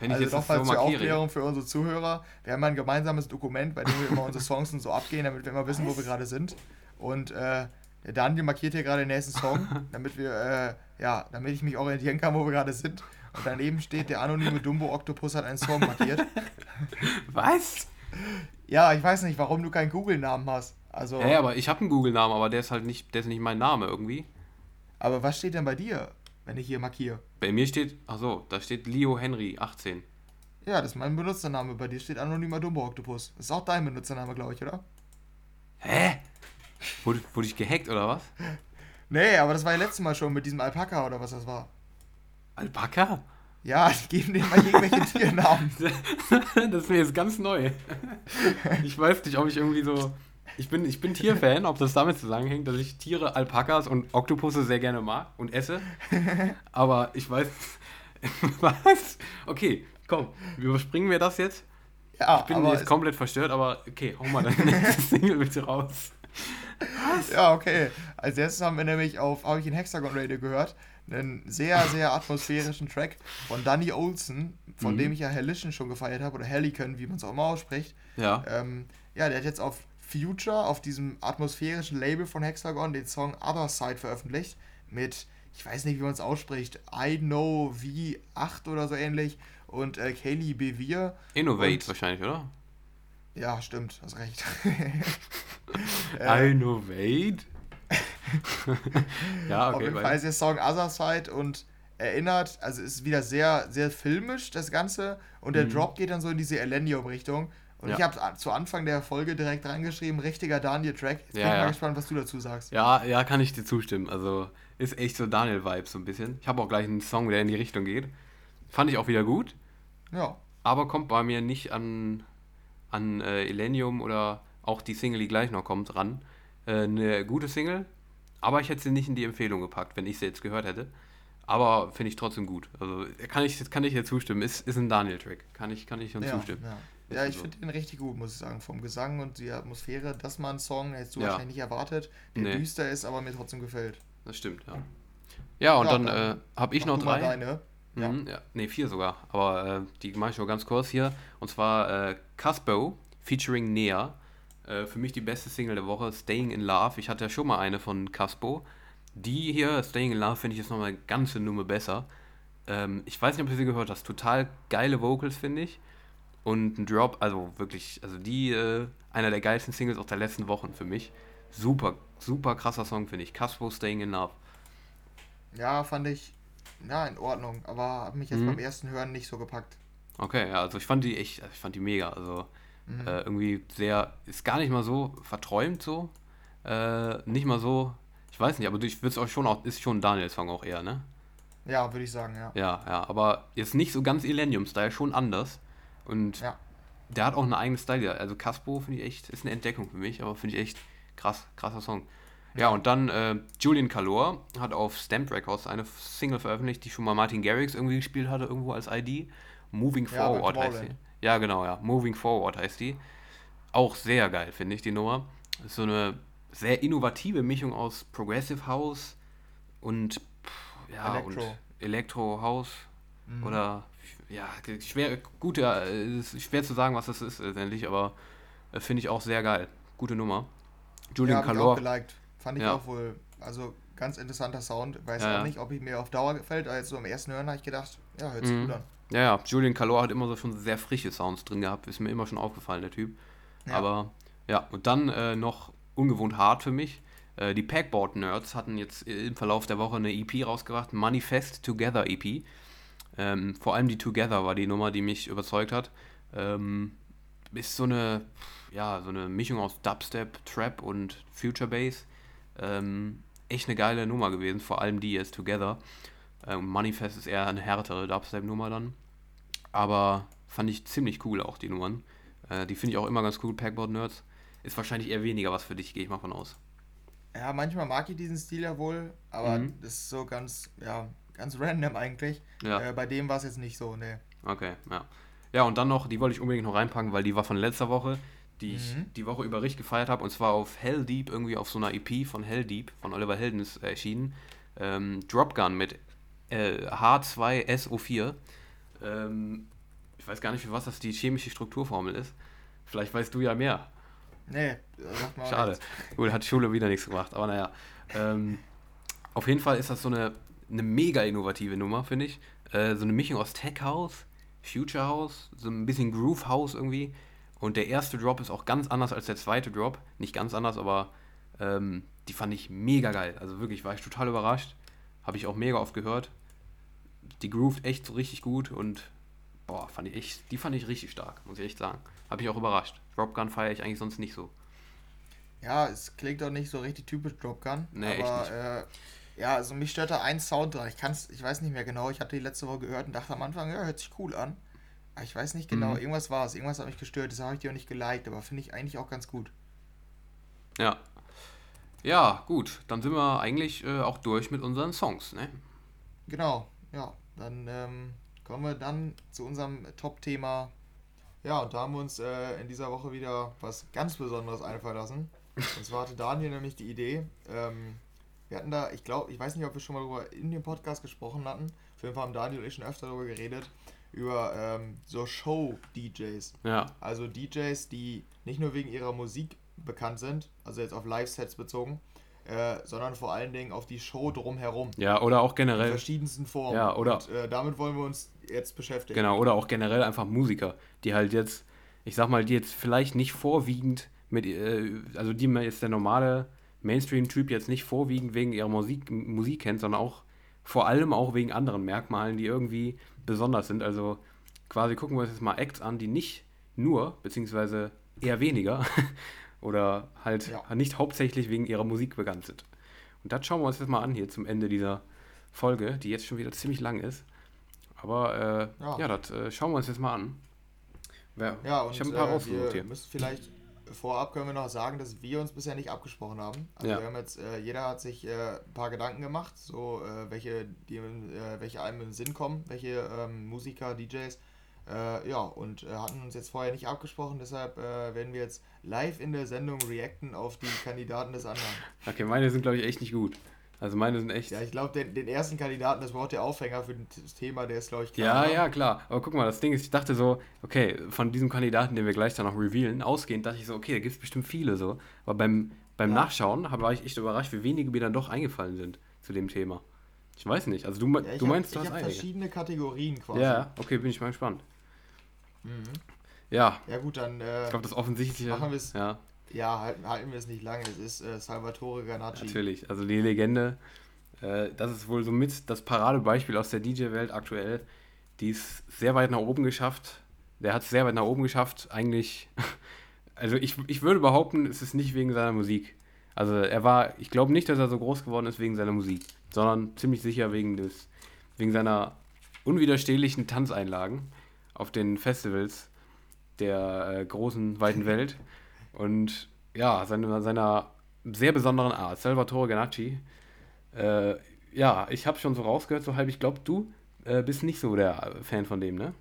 wenn ich also jetzt das so nochmal zur markiere. Aufklärung für unsere Zuhörer. Wir haben ein gemeinsames Dokument, bei dem wir immer unsere Songs und so abgehen, damit wir immer wissen, wo wir gerade sind. Und äh, der Daniel markiert hier gerade den nächsten Song, damit wir, äh, ja, damit ich mich orientieren kann, wo wir gerade sind. Und daneben steht, der anonyme Dumbo Octopus hat einen Song markiert. Was? Ja, ich weiß nicht, warum du keinen Google-Namen hast. Also, Hä, aber ich habe einen Google-Namen, aber der ist halt nicht, der ist nicht mein Name irgendwie. aber was steht denn bei dir, wenn ich hier markiere? Bei mir steht, ach so, da steht Leo Henry 18. Ja, das ist mein Benutzername. Bei dir steht anonymer Dumbo Octopus. Das ist auch dein Benutzername, glaube ich, oder? Hä? Wurde, wurde ich gehackt oder was? Nee, aber das war ja letztes Mal schon mit diesem Alpaka oder was das war. Alpaka? Ja, die geben denen mal irgendwelche Tiernamen. das ist mir jetzt ganz neu. Ich weiß nicht, ob ich irgendwie so. Ich bin, ich bin Tierfan, ob das damit zusammenhängt, dass ich Tiere, Alpakas und Oktopusse sehr gerne mag und esse. Aber ich weiß. Was? Okay, komm, überspringen wir das jetzt. Ja, Ich bin jetzt komplett verstört, aber okay, hau mal deine nächste Single bitte raus. Ja, okay. Als erstes haben wir nämlich auf, habe ich in Hexagon Radio gehört, einen sehr, sehr atmosphärischen Track von Danny Olsen, von Mhm. dem ich ja Hellition schon gefeiert habe, oder Helicon, wie man es auch immer ausspricht. Ja. Ähm, ja, der hat jetzt auf Future, auf diesem atmosphärischen Label von Hexagon, den Song Other Side veröffentlicht. Mit, ich weiß nicht, wie man es ausspricht, I Know V8 oder so ähnlich. Und äh, Kaylee Bevere. Innovate Und- wahrscheinlich, oder? Ja, stimmt, hast recht. Innovate? ja, Auf okay. jeden weil- Fall ist der Song Other Side und erinnert, also ist wieder sehr, sehr filmisch, das Ganze. Und der Mhm. Drop geht dann so in diese Elenium-Richtung. Und Ja. ich habe zu Anfang der Folge direkt reingeschrieben, richtiger Daniel-Track. Jetzt bin Ja, ich mal ja. gespannt, was du dazu sagst. Ja, ja, kann ich dir zustimmen. Also ist echt so Daniel-Vibes so ein bisschen. Ich habe auch gleich einen Song, der in die Richtung geht. Fand ich auch wieder gut, Ja, aber kommt bei mir nicht an, an äh, Elenium oder auch die Single, die gleich noch kommt, ran. Äh, eine gute Single, aber ich hätte sie nicht in die Empfehlung gepackt, wenn ich sie jetzt gehört hätte. Aber finde ich trotzdem gut. Also kann ich, kann ich dir zustimmen. Ist, ist ein Daniel-Track. Kann ich, kann ich schon ja, zustimmen. ja. Ja ich so. finde den richtig gut, muss ich sagen. Vom Gesang und die Atmosphäre, das mal ein Song, hättest du Ja. wahrscheinlich nicht erwartet, der Nee. düster ist, aber mir trotzdem gefällt. Das stimmt, ja. Ja, und Ja, dann, dann äh, habe ich noch drei. Deine. Ja. Mhm, ja. Nee, vier sogar. Aber äh, die mache ich nur ganz kurz hier. Und zwar äh, Caspo featuring Nea. Äh, für mich die beste Single der Woche, Staying in Love. Ich hatte ja schon mal eine von Caspo. Die hier, Staying in Love, finde ich jetzt nochmal eine ganze Nummer besser. Ähm, ich weiß nicht, ob du sie gehört hast. Total geile Vocals, finde ich. Und ein Drop, also wirklich, also die, äh, einer der geilsten Singles aus der letzten Wochen für mich. Super, super krasser Song, finde ich. Caspo, Staying in Love. ja, fand ich, ja, in Ordnung, aber hat mich jetzt Mhm. beim ersten Hören nicht so gepackt. Okay, ja, also ich fand die echt, ich fand die mega. Also Mhm. äh, irgendwie sehr, ist gar nicht mal so verträumt so. Äh, nicht mal so, ich weiß nicht, aber ich würde es auch schon auch, ist schon ein Daniel-Song auch eher, ne? Ja, würde ich sagen, ja. Ja, ja, aber jetzt nicht so ganz Elenium-Style, schon anders. Und Ja. der hat auch eine eigene Style. Also Caspo finde ich echt, ist eine Entdeckung für mich, aber finde ich echt krass, krasser Song. Ja, und dann äh, Julian Calor hat auf Stamped Records eine Single veröffentlicht, die schon mal Martin Garrix irgendwie gespielt hatte, irgendwo als ID. Moving Ja, Forward heißt die. Ja, genau, ja. Moving Forward heißt die. Auch sehr geil, finde ich, die Nummer. Ist so eine sehr innovative Mischung aus Progressive House und pff, ja, Electro. und Electro House Mhm. oder ja, schwer, gut, ja, es ist schwer zu sagen, was das ist letztendlich, aber äh, finde ich auch sehr geil. gute Nummer. Julian ja, Calor. Auch geliked. Fand ich ja. auch wohl, also ganz interessanter Sound. Weiß ja, auch nicht, ob ich mir auf Dauer gefällt, aber jetzt so im ersten Hören habe ich gedacht, ja, hört sich mhm. gut an. Ja, ja, Julian Calor hat immer so schon sehr frische Sounds drin gehabt, ist mir immer schon aufgefallen, der Typ. Aber ja, und dann äh, noch ungewohnt hart für mich. Äh, die Packboard Nerds hatten jetzt im Verlauf der Woche eine EP rausgebracht, Manifest Together EP. Ähm, vor allem die Together war die Nummer, die mich überzeugt hat. Ähm, ist so eine, ja, so eine Mischung aus Dubstep, Trap und Future Bass. Ähm, echt eine geile Nummer gewesen, vor allem die jetzt Together. Ähm, Manifest ist eher eine härtere Dubstep-Nummer dann. Aber fand ich ziemlich cool auch die Nummern. Äh, die finde ich auch immer ganz cool, Packboard Nerds. Ist wahrscheinlich eher weniger was für dich, gehe ich mal von aus. Ja, manchmal mag ich diesen Stil ja wohl, aber mhm. das ist so ganz, ja, ganz random eigentlich. Ja. Äh, bei dem war es jetzt nicht so, ne. Okay, ja. Ja, und dann noch, die wollte ich unbedingt noch reinpacken, weil die war von letzter Woche, die ich mhm. die Woche über richtig gefeiert habe, und zwar auf Hell Deep, irgendwie auf so einer EP von Hell Deep, von Oliver Helden ist erschienen. Ähm, Dropgun mit äh, H2SO4. Ähm, ich weiß gar nicht, für was das die chemische Strukturformel ist. Vielleicht weißt du ja mehr. Nee, sag mal. Schade. Gut, hat Schule wieder nichts gemacht, aber naja. Ähm, auf jeden Fall ist das so eine, eine mega innovative Nummer, finde ich. Äh, so eine Mischung aus Tech House, Future House, so ein bisschen Groove House irgendwie. Und der erste Drop ist auch ganz anders als der zweite Drop. Nicht ganz anders, aber ähm, die fand ich mega geil. Also wirklich war ich total überrascht. Habe ich auch mega oft gehört. Die groovt echt so richtig gut und boah, fand ich echt, die fand ich richtig stark, muss ich echt sagen. Habe ich auch überrascht. Dropgun feiere ich eigentlich sonst nicht so. Ja, es klingt auch nicht so richtig typisch Dropgun. Nee, aber, echt nicht. Äh, ja, also mich stört da ein Sound dran. Ich kann's, ich weiß nicht mehr genau. Ich hatte die letzte Woche gehört und dachte am Anfang, ja, hört sich cool an. Aber ich weiß nicht genau. Mhm. Irgendwas war es. Irgendwas hat mich gestört. Das habe ich dir auch nicht geliked, aber finde ich eigentlich auch ganz gut. Ja. Ja, gut. Dann sind wir eigentlich äh, auch durch mit unseren Songs, ne? Genau, ja. Dann ähm, kommen wir dann zu unserem Top-Thema. Ja, und da haben wir uns äh, in dieser Woche wieder was ganz Besonderes einfallen lassen. Und zwar hatte Daniel nämlich die Idee, ähm, wir hatten da, ich glaube, ich weiß nicht, ob wir schon mal darüber in dem Podcast gesprochen hatten. Auf jeden Fall haben Daniel und ich schon öfter darüber geredet, über ähm, so Show-DJs. Ja. Also DJs, die nicht nur wegen ihrer Musik bekannt sind, also jetzt auf Live-Sets bezogen, äh, sondern vor allen Dingen auf die Show drumherum. Ja, oder auch generell. In verschiedensten Formen. Ja, oder. Und, äh, damit wollen wir uns jetzt beschäftigen. Genau, oder auch generell einfach Musiker, die halt jetzt, ich sag mal, die jetzt vielleicht nicht vorwiegend mit, äh, also die man jetzt der normale Mainstream-Typ jetzt nicht vorwiegend wegen ihrer Musik, Musik kennt, sondern auch vor allem auch wegen anderen Merkmalen, die irgendwie besonders sind. Also quasi gucken wir uns jetzt mal Acts an, die nicht nur, beziehungsweise eher weniger oder halt ja. nicht hauptsächlich wegen ihrer Musik bekannt sind. Und das schauen wir uns jetzt mal an hier zum Ende dieser Folge, die jetzt schon wieder ziemlich lang ist. Aber äh, ja, ja das äh, schauen wir uns jetzt mal an. Ja, ja und ich habe ein paar äh, rausgesucht hier. müssen vielleicht vorab können wir noch sagen, dass wir uns bisher nicht abgesprochen haben. Also ja. wir haben jetzt, äh, jeder hat sich äh, ein paar Gedanken gemacht, so äh, welche, die, äh, welche einem in den Sinn kommen, welche ähm, Musiker, DJs. Äh, ja, und äh, hatten uns jetzt vorher nicht abgesprochen, deshalb werden wir jetzt live in der Sendung reacten auf die Kandidaten des anderen. Okay, meine sind glaube ich echt nicht gut. Also meine sind echt. Ja, ich glaube, den, den, ersten Kandidaten, das Wort der Aufhänger für das Thema, der ist, glaube ich, klar. Ja, ja, klar. Aber guck mal, das Ding ist, ich dachte so, okay, von diesem Kandidaten, den wir gleich dann noch revealen, ausgehend, dachte ich so, okay, da gibt es bestimmt viele so. Aber beim, beim ja. Nachschauen war ich echt überrascht, wie wenige mir dann doch eingefallen sind zu dem Thema. Ich weiß nicht. Also du, ja, du meinst, hab, du hast einige. verschiedene Kategorien quasi. Ja, okay, bin ich mal gespannt. Mhm. Ja. Ja gut, dann. Äh, ich glaube, das Offensichtliche. Machen wir es. Ja. Ja, halten, halten wir es nicht lange. Es ist äh, Salvatore Ganacci. Natürlich, also die Legende äh, das ist wohl somit das Paradebeispiel aus der DJ-Welt aktuell. Die ist sehr weit nach oben geschafft. Der hat es sehr weit nach oben geschafft. Eigentlich, also ich, ich würde behaupten, es ist nicht wegen seiner Musik. Also er war, ich glaube nicht, dass er so groß geworden ist wegen seiner Musik, sondern ziemlich sicher wegen des, wegen seiner unwiderstehlichen Tanzeinlagen auf den Festivals der äh, großen, weiten Welt. Und ja, seine, seiner sehr besonderen Art. Salvatore Ganacci äh, ja, ich habe schon so rausgehört, so halb, ich glaube, du äh, bist nicht so der Fan von dem, ne?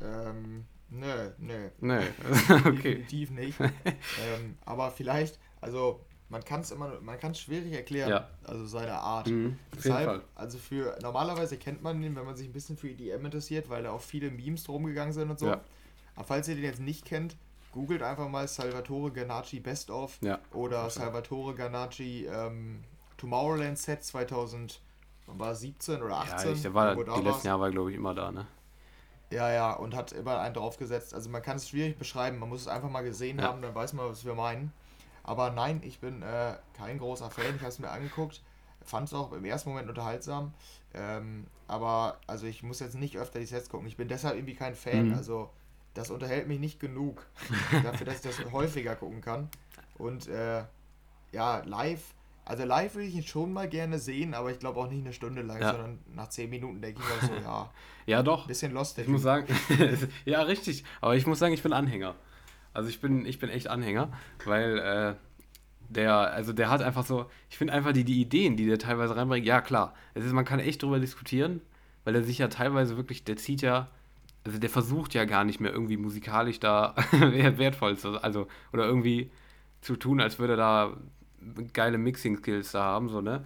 Ähm, nö, nö. Nö, okay. Definitiv nicht. ähm, aber vielleicht, also man kann es immer, man kann es schwierig erklären, ja. also seine Art. Mhm, Deshalb, also für, normalerweise kennt man ihn, wenn man sich ein bisschen für EDM interessiert, weil da auch viele Memes drum gegangen sind und so. Ja. Aber falls ihr den jetzt nicht kennt, googelt einfach mal Salvatore Ganacci Best of Ja. oder Salvatore Ganacci ähm, Tomorrowland Set 2017 oder 18. Ja, ich, der war, die letzten Jahre war, glaube ich, immer da, ne? Ja, ja, und hat immer einen draufgesetzt. Also man kann es schwierig beschreiben, man muss es einfach mal gesehen Ja. haben, dann weiß man, was wir meinen. Aber nein, ich bin äh, kein großer Fan, ich habe es mir angeguckt, fand es auch im ersten Moment unterhaltsam. Ähm, aber also ich muss jetzt nicht öfter die Sets gucken. Ich bin deshalb irgendwie kein Fan. Mhm. Also das unterhält mich nicht genug dafür, dass ich das häufiger gucken kann. Und äh, ja, live, also live würde ich ihn schon mal gerne sehen, aber ich glaube auch nicht eine Stunde lang, Ja. sondern nach 10 Minuten denke ich mir so, ja, Ja, doch. ein bisschen lost. Ich muss Typ. sagen, ja, richtig. Aber ich muss sagen, ich bin Anhänger. Also ich bin, ich bin echt Anhänger, weil äh, der, also der hat einfach so, ich finde einfach die, die Ideen, die der teilweise reinbringt, ja klar, es ist, man kann echt drüber diskutieren, weil er sich ja teilweise wirklich, der zieht ja, also der versucht ja gar nicht mehr irgendwie musikalisch da wertvoll zu, also, oder irgendwie zu tun, als würde er da geile Mixing-Skills da haben, so, ne?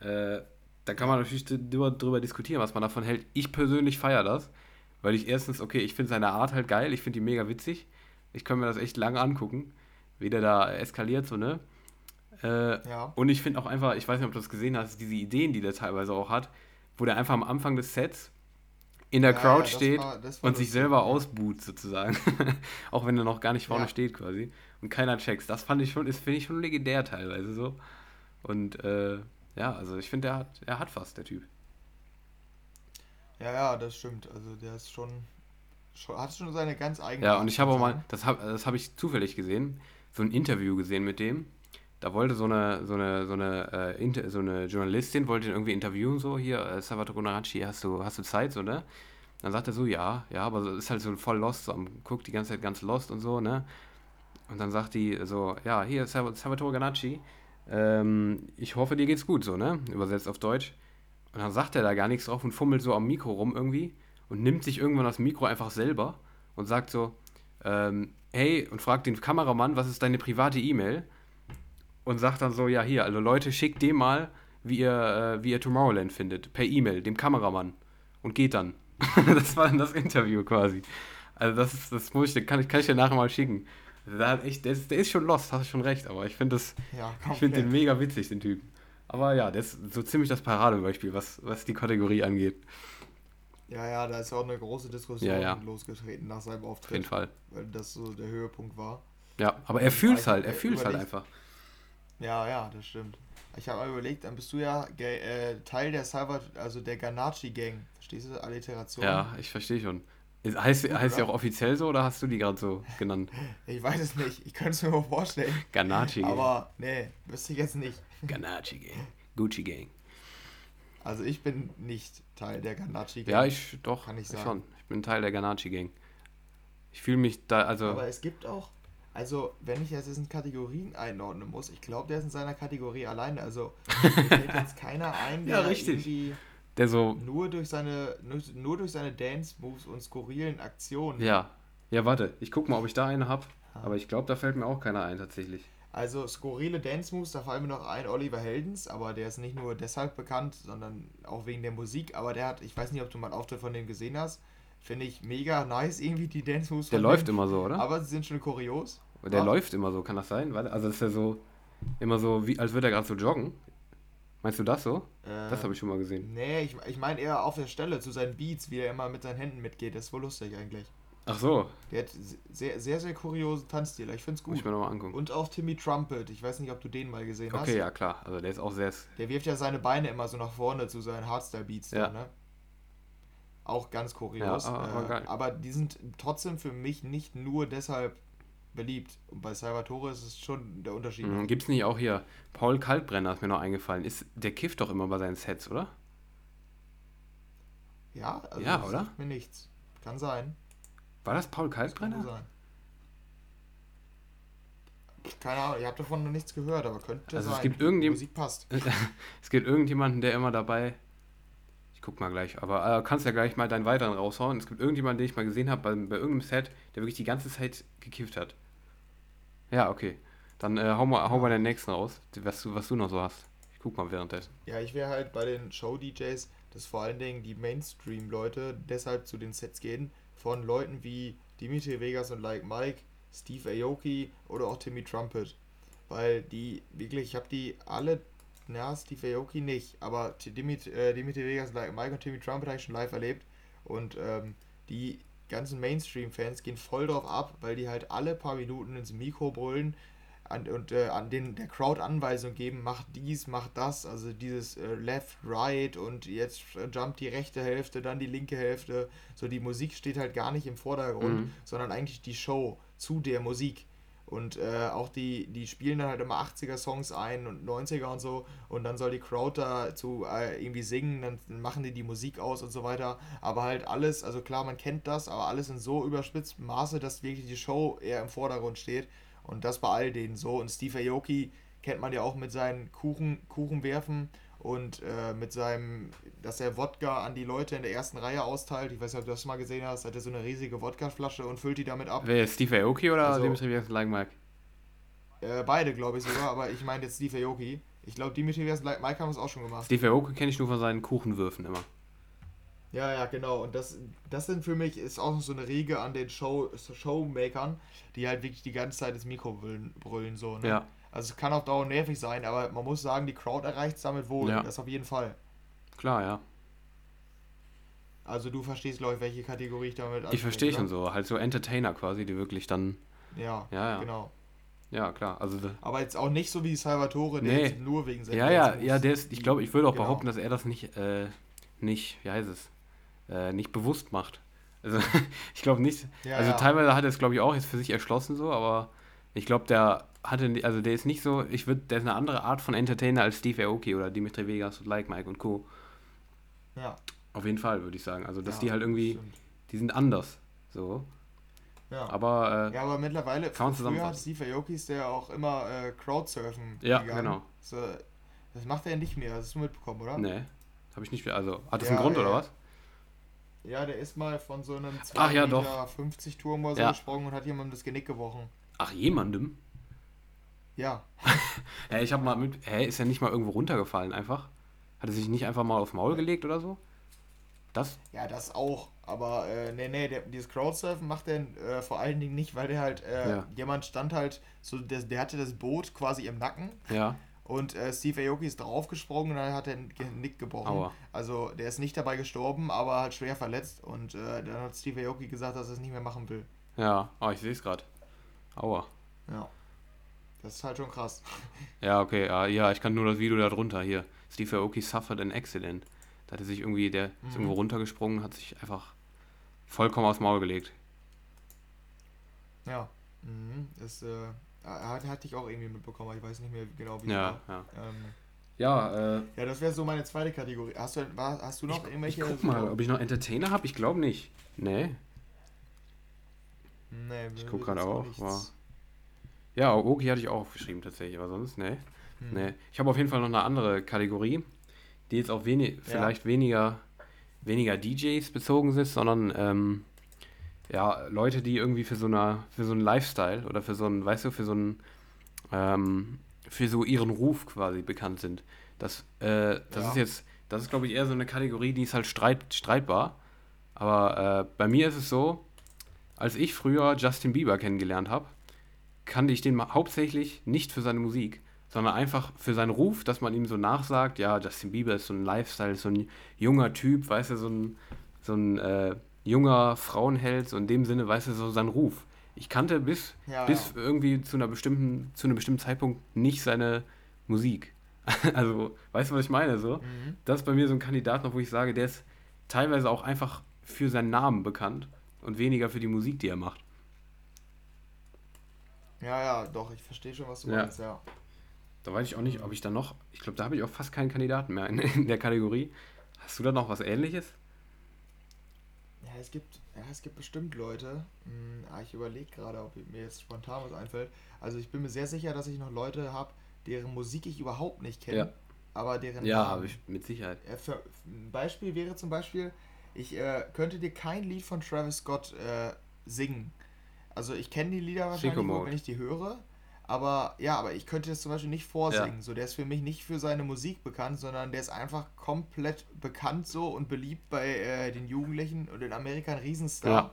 Äh, da kann man natürlich drüber, drüber diskutieren, was man davon hält. Ich persönlich feiere das, weil ich erstens, okay, ich finde seine Art halt geil, ich finde die mega witzig. Ich kann mir das echt lange angucken, wie der da eskaliert, so, ne? Äh, Ja. und ich finde auch einfach, ich weiß nicht, ob du das gesehen hast, diese Ideen, die der teilweise auch hat, wo der einfach am Anfang des Sets in der Ja, Crowd ja, steht war- war und sich selber ausbuht, sozusagen. auch wenn er noch gar nicht vorne Ja. steht, quasi. Und keiner checkt. Das fand ich schon, ist, finde ich schon legendär teilweise so. Und äh, ja, also ich finde, er hat, er hat was, der Typ. Ja, ja, das stimmt. Also der ist schon, schon hat schon seine ganz eigene. Ja, und ich habe auch mal, das habe das hab ich zufällig gesehen, so ein Interview gesehen mit dem. Da wollte so eine, so eine, so eine, äh, Inter, so eine Journalistin, wollte ihn irgendwie interviewen, so, hier, äh, Salvatore Naracci, hast du, hast du Zeit, so, ne? Dann sagt er so, ja, ja, aber so, ist halt so voll lost, so, guckt die ganze Zeit ganz lost und so, ne? Und dann sagt die so, ja, hier, Salva- Salvatore Ganacci, ähm, ich hoffe, dir geht's gut, so, ne? Übersetzt auf Deutsch. Und dann sagt er da gar nichts drauf und fummelt so am Mikro rum irgendwie und nimmt sich irgendwann das Mikro einfach selber und sagt so, ähm, hey, und fragt den Kameramann, was ist deine private E-Mail? Und sagt dann so, ja, hier, also Leute, schickt dem mal, wie ihr, äh, wie ihr Tomorrowland findet, per E-Mail, dem Kameramann. Und geht dann. das war dann das Interview quasi. Also das ist, das muss ich, kann ich, kann ich dir nachher mal schicken. Der, echt, der, ist, der ist schon lost, hast du schon recht, aber ich finde das, Ja, ich finde den mega witzig, den Typen. Aber ja, der ist so ziemlich das Paradebeispiel, was, was die Kategorie angeht. Ja, ja, da ist auch eine große Diskussion Ja, ja. losgetreten nach seinem Auf jeden Auftritt, Fall. weil das so der Höhepunkt war. Ja, aber er fühlt es halt, er Äh, fühlt es halt einfach. Ja, ja, das stimmt. Ich habe mal überlegt, dann bist du ja äh, Teil der Salvat, also der Ganacci Gang. Verstehst du? Alliteration. Ja, ich verstehe schon. Heißt, Gut, heißt sie oder? auch offiziell so oder hast du die gerade so genannt? Ich weiß es nicht. Ich könnte es mir mal vorstellen. Ganachi Gang. Aber nee, wüsste ich jetzt nicht. Ganachi Gang. Gucci Gang. Also ich bin nicht Teil der Ganacci Gang. Ja, ich doch, Kann ich ich sagen. schon. Ich bin Teil der Ganachi Gang. Ich fühle mich da, also. Aber es gibt auch, also wenn ich jetzt in Kategorien einordnen muss, ich glaube, der ist in seiner Kategorie alleine. Also mir fällt jetzt keiner ein, der Ja, richtig. irgendwie der so, nur durch seine nur, durch seine Dance Moves und skurrilen Aktionen. ja. Ja, warte, ich guck mal, ob ich da eine hab. Ah. Aber ich glaube, da fällt mir auch keiner ein, tatsächlich. Also skurrile Dance Moves, da fallen mir noch ein Oliver Heldens, aber der ist nicht nur deshalb bekannt, sondern auch wegen der Musik. Aber der hat, ich weiß nicht, ob du mal einen Auftritt von dem gesehen hast, finde ich mega nice irgendwie die Dance Moves. Der läuft immer so, oder? Aber sie sind schon kurios. Der Ja. läuft immer so, kann das sein? Warte, Also ist er so, immer so, wie, als würde er gerade so joggen. Meinst du das so? Äh, Das habe ich schon mal gesehen. Nee, ich, ich meine eher auf der Stelle zu seinen Beats, wie er immer mit seinen Händen mitgeht. Das ist wohl lustig eigentlich. Ach so, Der hat sehr, sehr, sehr kuriose Tanzstile. Ich finde es muss ich gut. mir nochmal angucken. Und auch Timmy Trumpet. Ich weiß nicht, ob du den mal gesehen hast. Okay, ja klar. Also der ist auch sehr, Der wirft ja seine Beine immer so nach vorne zu seinen Hardstyle-Beats. Ja. Da, ne? Auch ganz kurios. Ja, aber- äh, aber die sind trotzdem für mich nicht nur deshalb beliebt. Und bei Salvatore ist es schon der Unterschied. Mhm, Gibt's nicht auch hier Paul Kaltbrenner, ist mir noch eingefallen. Ist, der kifft doch immer bei seinen Sets, oder? Ja, also Ja, das oder? sagt mir nichts. Kann sein. War das Paul Das kann Kaltbrenner? sein. Keine Ahnung, ihr habt davon noch nichts gehört, aber könnte Also es sein. gibt Die irgendjem- Musik passt. es gibt irgendjemanden, der immer dabei. Guck mal gleich, aber äh, kannst ja gleich mal deinen weiteren raushauen. Es gibt irgendjemanden, den ich mal gesehen habe bei, bei irgendeinem Set, der wirklich die ganze Zeit gekifft hat. Ja, okay. Dann äh, hau, mal, hau mal den nächsten raus, was du, was du noch so hast. Ich guck mal währenddessen. Ja, ich wäre halt bei den Show-DJs, dass vor allen Dingen die Mainstream-Leute deshalb zu den Sets gehen, von Leuten wie Dimitri Vegas und Like Mike, Steve Aoki oder auch Timmy Trumpet. Weil die, wirklich, ich habe die alle, na, Steve Aoki nicht, aber Dimitri, äh, Dimitri Vegas, Mike und Timmy Trumpet habe ich schon live erlebt. Und ähm, die ganzen Mainstream-Fans gehen voll drauf ab, weil die halt alle paar Minuten ins Mikro brüllen an, und äh, an den der Crowd Anweisung geben, macht dies, macht das, also dieses äh, Left, Right und jetzt jumpt die rechte Hälfte, dann die linke Hälfte. So die Musik steht halt gar nicht im Vordergrund, mhm. sondern eigentlich die Show zu der Musik. Und äh, auch die, die spielen dann halt immer 80er-Songs ein und 90er und so. Und dann soll die Crowd dazu äh, irgendwie singen, dann machen die die Musik aus und so weiter. Aber halt alles, also klar, man kennt das, aber alles in so überspitztem Maße, dass wirklich die Show eher im Vordergrund steht. Und das bei all denen so. Und Steve Aoki kennt man ja auch mit seinen Kuchen, Kuchenwerfen und äh, mit seinem, dass er Wodka an die Leute in der ersten Reihe austeilt. Ich weiß nicht, ob du das mal gesehen hast. Hat er so eine riesige Wodkaflasche und füllt die damit ab. Wer ist Steve Aoki oder also, Dimitri Langmark? Äh, beide, glaube ich sogar, aber ich meine jetzt Steve Aoki. Ich glaube, Dimitri Mike haben es auch schon gemacht. Steve Aoki kenne ich nur von seinen Kuchenwürfen immer. Ja, ja, genau. Und das, das sind für mich, ist auch so eine Riege an den Show, Showmakern, die halt wirklich die ganze Zeit ins Mikro brüllen, brüllen so, ne? Ja. Also es kann auch dauernd nervig sein, aber man muss sagen, die Crowd erreicht es damit wohl. Ja. Das auf jeden Fall. Klar, ja. Also du verstehst, glaube ich, welche Kategorie ich damit Ich verstehe schon so. Halt so Entertainer quasi, die wirklich dann. Ja, ja, ja. genau. Ja, klar. Also, aber jetzt auch nicht so wie Salvatore, der nee. nur wegen seiner Ja, ja, ja, der ist, ich glaube, ich würde auch genau. behaupten, dass er das nicht, äh, nicht, wie heißt es, äh, nicht bewusst macht. Also ich glaube nicht. Ja, also ja. teilweise hat er es, glaube ich, auch jetzt für sich erschlossen so, aber ich glaube, der hatte, also der ist nicht so, ich würde, der ist eine andere Art von Entertainer als Steve Aoki oder Dimitri Vegas und Like Mike und Co. Ja. Auf jeden Fall, würde ich sagen. Also, dass ja, die halt irgendwie, stimmt. die sind anders. So. Ja. Aber, äh, ja, aber mittlerweile, kann früher hat Steve Aoki ist der auch immer äh, Crowdsurfen Ja, gegangen. genau. So, das macht er ja nicht mehr, das hast du mitbekommen, oder? Nee, habe ich nicht mehr, also, hat das ja, einen Grund, oder was? Ja, der ist mal von so einem 2,50 Ach, ja, Meter 50 Turm oder so ja. gesprungen und hat jemandem das Genick gebrochen. Ach, jemandem? Ja. ja, ich habe mal mit. Hä, ist er nicht mal irgendwo runtergefallen einfach? Hat er sich nicht einfach mal aufs Maul gelegt oder so? Das? Ja, das auch. Aber äh, nee, nee, der, dieses Crowdsurfen macht er äh, vor allen Dingen nicht, weil der halt, äh, ja. jemand stand halt, so der, der hatte das Boot quasi im Nacken. Ja. Und äh, Steve Aoki ist draufgesprungen und dann hat er den Nick gebrochen. Aua. Also der ist nicht dabei gestorben, aber halt schwer verletzt. Und äh, dann hat Steve Aoki gesagt, dass er es nicht mehr machen will. Ja, oh, ich sehe es gerade. Aua. Ja. Das ist halt schon krass. Ja, okay, ja, ja, ich kann nur das Video da drunter hier. Steve Aoki suffered an accident. Da hat er sich irgendwie, der mhm. ist irgendwo runtergesprungen, hat sich einfach vollkommen aufs Maul gelegt. Ja, mhm. das äh, hatte, hatte ich auch irgendwie mitbekommen, aber ich weiß nicht mehr genau, wie ja, Ja, ähm, ja, äh, ja, das wäre so meine zweite Kategorie. Hast du, hast du noch ich, irgendwelche... Ich guck mal, ob ich noch Entertainer habe? Ich glaube nicht. Nee. Nee, ich guck gerade auch. War, ja, Oki hatte ich auch aufgeschrieben tatsächlich, aber sonst, nee. Hm. nee. Ich habe auf jeden Fall noch eine andere Kategorie, die jetzt auch wenig, ja. vielleicht weniger, weniger DJs bezogen ist, sondern ähm, ja, Leute, die irgendwie für so eine, für so einen Lifestyle oder für so einen, weißt du, für so einen, ähm, für so ihren Ruf quasi bekannt sind. Das, äh, das ja. ist jetzt, das ist glaube ich eher so eine Kategorie, die ist halt streit, streitbar. Aber äh, bei mir ist es so, als ich früher Justin Bieber kennengelernt habe, kannte ich den hauptsächlich nicht für seine Musik, sondern einfach für seinen Ruf, dass man ihm so nachsagt, ja, Justin Bieber ist so ein Lifestyle, so ein junger Typ, weißt du, so ein, so ein äh, junger Frauenheld, so in dem Sinne, weißt du, so sein Ruf. Ich kannte bis, ja, bis ja. irgendwie zu einer bestimmten, zu einem bestimmten Zeitpunkt nicht seine Musik. also, weißt du, was ich meine? So? Mhm. Das ist bei mir so ein Kandidat noch, wo ich sage, der ist teilweise auch einfach für seinen Namen bekannt und weniger für die Musik, die er macht. Ja, ja, doch, ich verstehe schon, was du ja. meinst, ja. Da weiß ich auch nicht, ob ich da noch. Ich glaube, da habe ich auch fast keinen Kandidaten mehr in, in, der Kategorie. Hast du da noch was ähnliches? Ja, es gibt, ja, es gibt bestimmt Leute. Hm, ich überlege gerade, ob mir jetzt spontan was einfällt. Also ich bin mir sehr sicher, dass ich noch Leute habe, deren Musik ich überhaupt nicht kenne. Ja. Aber deren. Ja, habe ich mit Sicherheit. Für, ein Beispiel wäre zum Beispiel, ich äh, könnte dir kein Lied von Travis Scott äh, singen. Also ich kenne die Lieder wahrscheinlich nur, wenn ich die höre. Aber ja, aber ich könnte das zum Beispiel nicht vorsingen. Ja. So, der ist für mich nicht für seine Musik bekannt, sondern der ist einfach komplett bekannt so und beliebt bei äh, den Jugendlichen und in Amerika ein Riesenstar.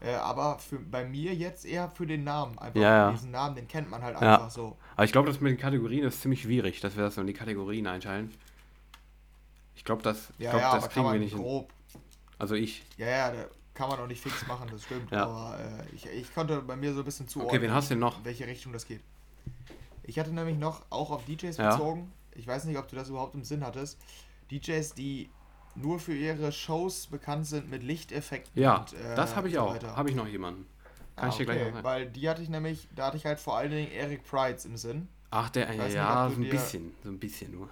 Ja. Äh, aber für, bei mir jetzt eher für den Namen. Einfach Ja, diesen Namen, den kennt man halt einfach so. Aber ich glaube, das mit den Kategorien ist ziemlich schwierig, dass wir das so in die Kategorien einteilen. Ich glaube, das, ich Ja, glaub, ja, das kriegen wir nicht hin. grob. Also ich. Ja, ja, kann man auch nicht fix machen, das stimmt. Ja. Aber äh, ich, ich konnte bei mir so ein bisschen zuordnen, Okay, wen hast du denn noch? in welche Richtung das geht. Ich hatte nämlich noch, auch auf DJs Ja. bezogen, ich weiß nicht, ob du das überhaupt im Sinn hattest, DJs, die nur für ihre Shows bekannt sind mit Lichteffekten. Ja, und, äh, das habe ich auch. Habe ich noch jemanden. Kann Ah, ich dir gleich okay, noch sagen. Weil die hatte ich nämlich, da hatte ich halt vor allen Dingen Eric Prides im Sinn. Ach, der, ja, nicht, ja, so ein bisschen. So ein bisschen nur.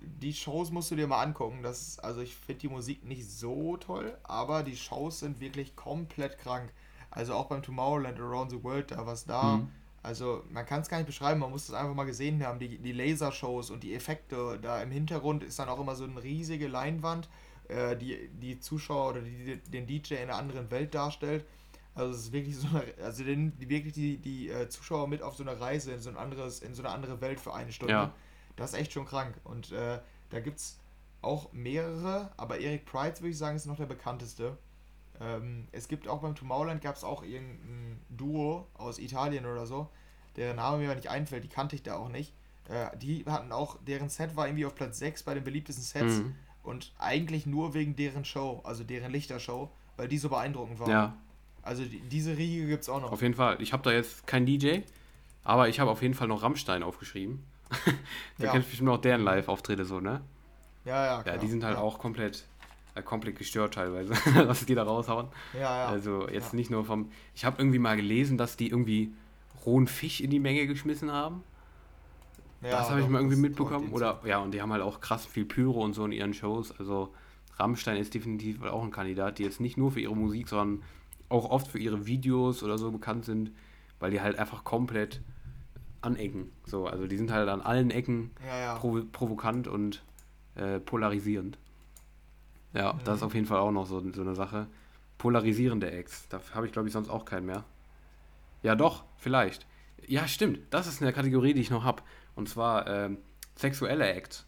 Die Shows musst du dir mal angucken. Das also ich finde die Musik nicht so toll, aber die Shows sind wirklich komplett krank. Also auch beim Tomorrowland Around the World, da was da. Mhm. Also man kann es gar nicht beschreiben, man muss es einfach mal gesehen haben. Die, die Lasershows und die Effekte, da im Hintergrund ist dann auch immer so eine riesige Leinwand, äh, die die Zuschauer oder die, den DJ in einer anderen Welt darstellt. Also es ist wirklich so eine, also den, die, wirklich die, die äh, Zuschauer mit auf so eine Reise in so ein anderes, in so eine andere Welt für eine Stunde. Ja. Das ist echt schon krank. Und äh, da gibt es auch mehrere, aber Eric Price würde ich sagen, ist noch der bekannteste. Ähm, es gibt auch beim Tomorrowland gab es auch irgendein Duo aus Italien oder so, deren Name mir aber nicht einfällt, die kannte ich da auch nicht. Äh, die hatten auch, deren Set war irgendwie auf Platz 6 bei den beliebtesten Sets Mhm. und eigentlich nur wegen deren Show, also deren Lichtershow, weil die so beeindruckend war. Ja, Also die, diese Riege gibt es auch noch. auf jeden Fall. Ich habe da jetzt keinen DJ, aber ich habe auf jeden Fall noch Rammstein aufgeschrieben. Du Ja. kennst bestimmt auch deren Live-Auftritte so, ne? Ja, ja, Ja, klar. die sind halt ja. auch komplett, äh, komplett gestört teilweise, was die da raushauen. Ja, ja. Also jetzt ja. nicht nur vom. Ich habe irgendwie mal gelesen, dass die irgendwie rohen Fisch in die Menge geschmissen haben. ja, das habe ich mal irgendwie mitbekommen. Oder ja, und die haben halt auch krass viel Pyro und so in ihren Shows. Also Rammstein ist definitiv auch ein Kandidat, die jetzt nicht nur für ihre Musik, sondern auch oft für ihre Videos oder so bekannt sind, weil die halt einfach komplett anecken. So, also die sind halt an allen Ecken. Ja, ja. provo provokant und äh, polarisierend. Ja, Mhm. das ist auf jeden Fall auch noch so, so eine Sache. Polarisierende Acts. Da habe ich, glaube ich, sonst auch keinen mehr. Ja, doch, vielleicht. Ja, stimmt. Das ist eine Kategorie, die ich noch habe. Und zwar ähm, sexuelle Acts.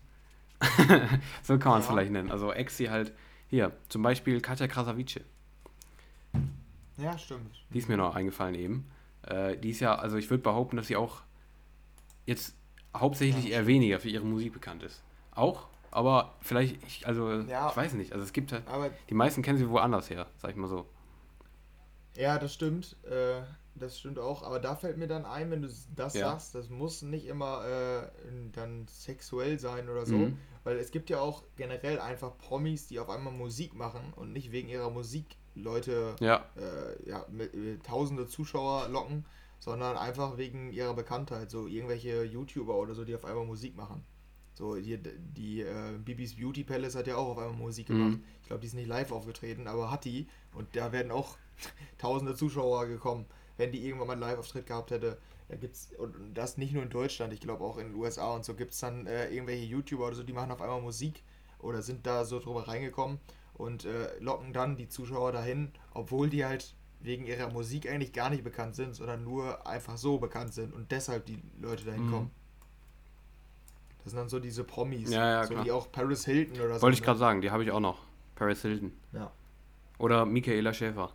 so kann man es Ja. vielleicht nennen. Also Acts, die halt. Hier, zum Beispiel Katja Krasavice. ja, stimmt. Die ist mir noch eingefallen eben. Äh, die ist ja, also ich würde behaupten, dass sie auch jetzt hauptsächlich Ja. eher weniger für ihre Musik bekannt ist. Auch, aber vielleicht, ich, also Ja. ich weiß nicht. Also es gibt halt, Aber die meisten kennen sie woanders her, sag ich mal so. Ja, das stimmt. Äh, das stimmt auch. Aber da fällt mir dann ein, wenn du das Ja. sagst, das muss nicht immer äh, dann sexuell sein oder so. Mhm. Weil es gibt ja auch generell einfach Promis, die auf einmal Musik machen und nicht wegen ihrer Musik Leute, Ja, äh, ja, mit, mit tausende Zuschauer locken, sondern einfach wegen ihrer Bekanntheit. So irgendwelche YouTuber oder so, die auf einmal Musik machen. So, hier, die äh, Bibis Beauty Palace hat ja auch auf einmal Musik Mhm. gemacht. Ich glaube, die ist nicht live aufgetreten, aber hat die. Und da werden auch tausende Zuschauer gekommen, wenn die irgendwann mal einen Live-Auftritt gehabt hätte. Da gibt's, und das nicht nur in Deutschland, ich glaube auch in den USA und so gibt es dann äh, irgendwelche YouTuber oder so, die machen auf einmal Musik oder sind da so drüber reingekommen und äh, locken dann die Zuschauer dahin, obwohl die halt wegen ihrer Musik eigentlich gar nicht bekannt sind, sondern nur einfach so bekannt sind und deshalb die Leute dahin Mhm. kommen. Das sind dann so diese Promis, Ja, ja, so klar. wie auch Paris Hilton oder so. wollte ich ne? gerade sagen, die habe ich auch noch. Paris Hilton. Ja. Oder Michaela Schäfer.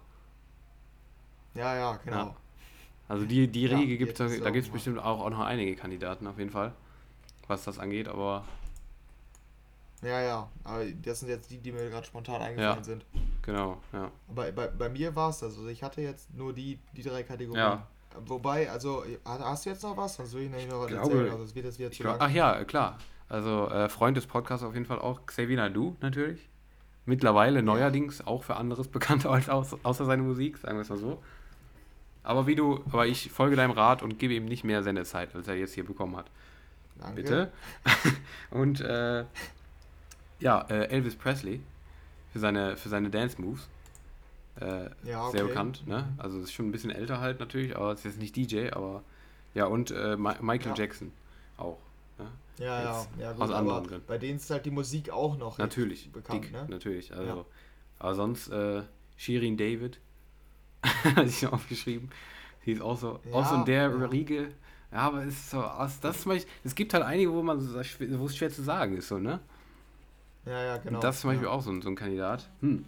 ja, ja, genau. Ja. Also die, die Ja, Riege gibt es, da gibt es bestimmt auch, auch noch einige Kandidaten auf jeden Fall, was das angeht, aber Ja, ja, aber das sind jetzt die, die mir gerade spontan eingefallen Ja. sind. genau, ja. Aber bei, bei mir war es das. Also ich hatte jetzt nur die, die drei Kategorien. Ja. Wobei, also, hast du jetzt noch was? Sonst will ich nämlich noch was Glaube- erzählen. Also es wird jetzt wieder zu glaub, lang. ach ja, klar. Also äh, Freund des Podcasts auf jeden Fall auch Xavier Nadu natürlich. Mittlerweile neuerdings auch für anderes bekannt als aus, außer seine Musik, sagen wir es mal so. Aber wie du, aber ich folge deinem Rat und gebe ihm nicht mehr Sendezeit, als er jetzt hier bekommen hat. Danke. Bitte. und äh, ja, äh, Elvis Presley für seine, für seine Dance Moves. Äh, Ja, Sehr okay. bekannt, ne? Also ist schon ein bisschen älter halt natürlich, aber ist jetzt nicht DJ, aber ja, und äh, Michael Ja. Jackson auch. Ne? Ja, ja, ja, gut, aus anderen aber Gründen. bei denen ist halt die Musik auch noch Natürlich, bekannt, dick, ne? natürlich. Also, Ja. Aber sonst äh, Shirin David, hatte ich noch aufgeschrieben. Die ist auch so, auch so in Ja, der ja. Riege. Ja, aber es ist so, das zum Beispiel, es gibt halt einige, wo man so, wo es schwer zu sagen ist, so, ne? Ja, ja, genau. Das ist zum Beispiel ja. auch so ein, so ein Kandidat. Hm.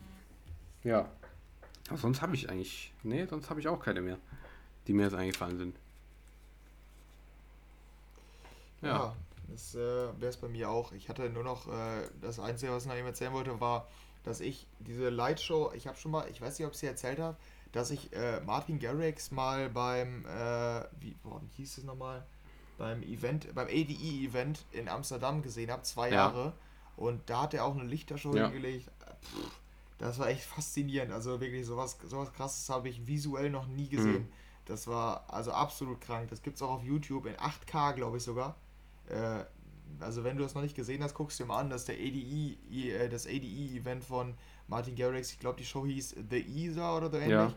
Ja. Aber sonst habe ich eigentlich. Nee, sonst habe ich auch keine mehr, die mir jetzt eingefallen sind. Ja, ja das äh, wäre es bei mir auch. Ich hatte nur noch, äh, das Einzige, was ich noch eben erzählen wollte, war, dass ich diese Lightshow, ich habe schon mal, ich weiß nicht, ob ich sie erzählt habe, dass ich äh, Martin Garrix mal beim, äh, wie, boah, hieß es nochmal? Beim Event, beim ADE-Event in Amsterdam gesehen habe, zwei ja. Jahre. Und da hat er auch eine Lichtershow ja. hingelegt. Pff, das war echt faszinierend. Also wirklich, sowas, sowas krasses habe ich visuell noch nie gesehen. Mhm. Das war also absolut krank. Das gibt es auch auf YouTube in 8K, glaube ich sogar. Äh, also wenn du das noch nicht gesehen hast, guckst du dir mal an, dass der ADE, äh, das ADE-Event von Martin Garrix, ich glaube die Show hieß The Ether oder so ähnlich, ja.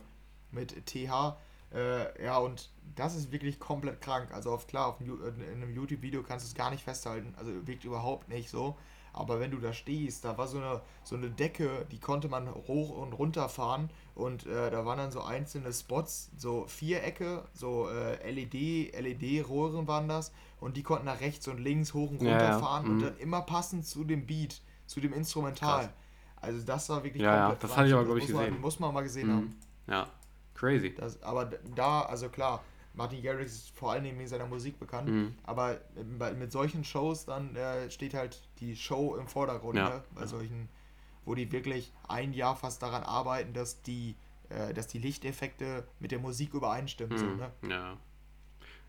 mit TH. Äh, ja, und das ist wirklich komplett krank. Also auf klar, auf einem, in einem YouTube-Video kannst du es gar nicht festhalten. Also wirkt überhaupt nicht so. Aber wenn du da stehst, da war so eine, so eine Decke, die konnte man hoch und runter fahren und äh, da waren dann so einzelne Spots, so Vierecke, so äh, LED, LED-Röhren waren das und die konnten nach rechts und links hoch und runter ja, fahren ja. und mhm. dann immer passend zu dem Beat, zu dem Instrumental. Krass. Also das war wirklich ja, komplett Ja, das hatte ich aber, glaube ich, gesehen. Man, muss man mal gesehen mhm. haben. Ja, crazy. Das, aber da, also klar, Martin Garrix ist vor allem wegen seiner Musik bekannt, mhm. aber mit, solchen Shows dann äh, steht halt die Show im Vordergrund, ja. ne? bei solchen, wo die wirklich ein Jahr fast daran arbeiten, dass die, äh, dass die Lichteffekte mit der Musik übereinstimmen. Mhm. So, ne? Ja.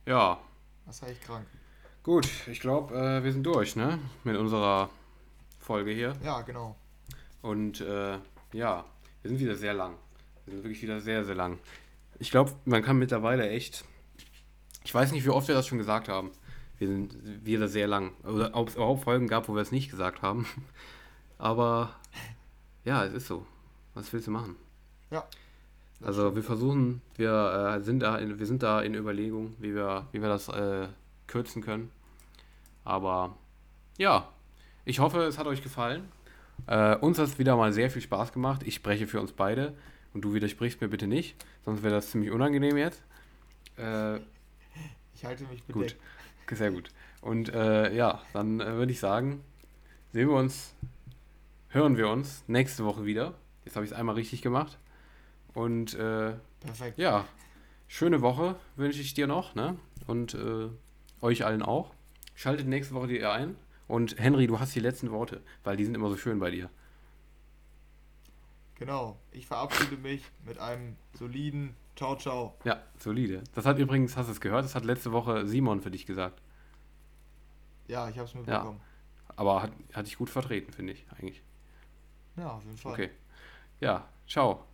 Ja. Das ist echt krank. Gut, ich glaube, äh, wir sind durch, ne? Mit unserer Folge hier. Ja, genau. Und äh, ja, wir sind wieder sehr lang. Wir sind wirklich wieder sehr, sehr lang. Ich glaube, man kann mittlerweile echt ich weiß nicht, wie oft wir das schon gesagt haben. Wir sind wieder sehr lang. Oder ob es überhaupt Folgen gab, wo wir es nicht gesagt haben. Aber ja, es ist so. Was willst du machen? Ja. Also wir versuchen, wir äh, sind da in, wir sind da in Überlegung, wie wir, wie wir das äh, kürzen können. Aber ja, ich hoffe, es hat euch gefallen. Äh, uns hat es wieder mal sehr viel Spaß gemacht. Ich spreche für uns beide und du widersprichst mir bitte nicht, sonst wäre das ziemlich unangenehm jetzt. Ich halte mich bedeckt. Gut, sehr gut. Und äh, ja, dann äh, würde ich sagen, sehen wir uns, hören wir uns nächste Woche wieder. Jetzt habe ich es einmal richtig gemacht. Und äh, Perfekt. ja, schöne Woche wünsche ich dir noch, ne? Und äh, euch allen auch. Schaltet nächste Woche dir ein. Und Henry, du hast die letzten Worte, weil die sind immer so schön bei dir. Genau. Ich verabschiede mich mit einem soliden Ciao, ciao. Ja, solide. Das hat übrigens, hast du es gehört, das hat letzte Woche Simon für dich gesagt. Ja, ich habe es mitbekommen. Ja. Aber hat, hat dich gut vertreten, finde ich, eigentlich. Ja, auf jeden Fall. Okay. Ja, ciao.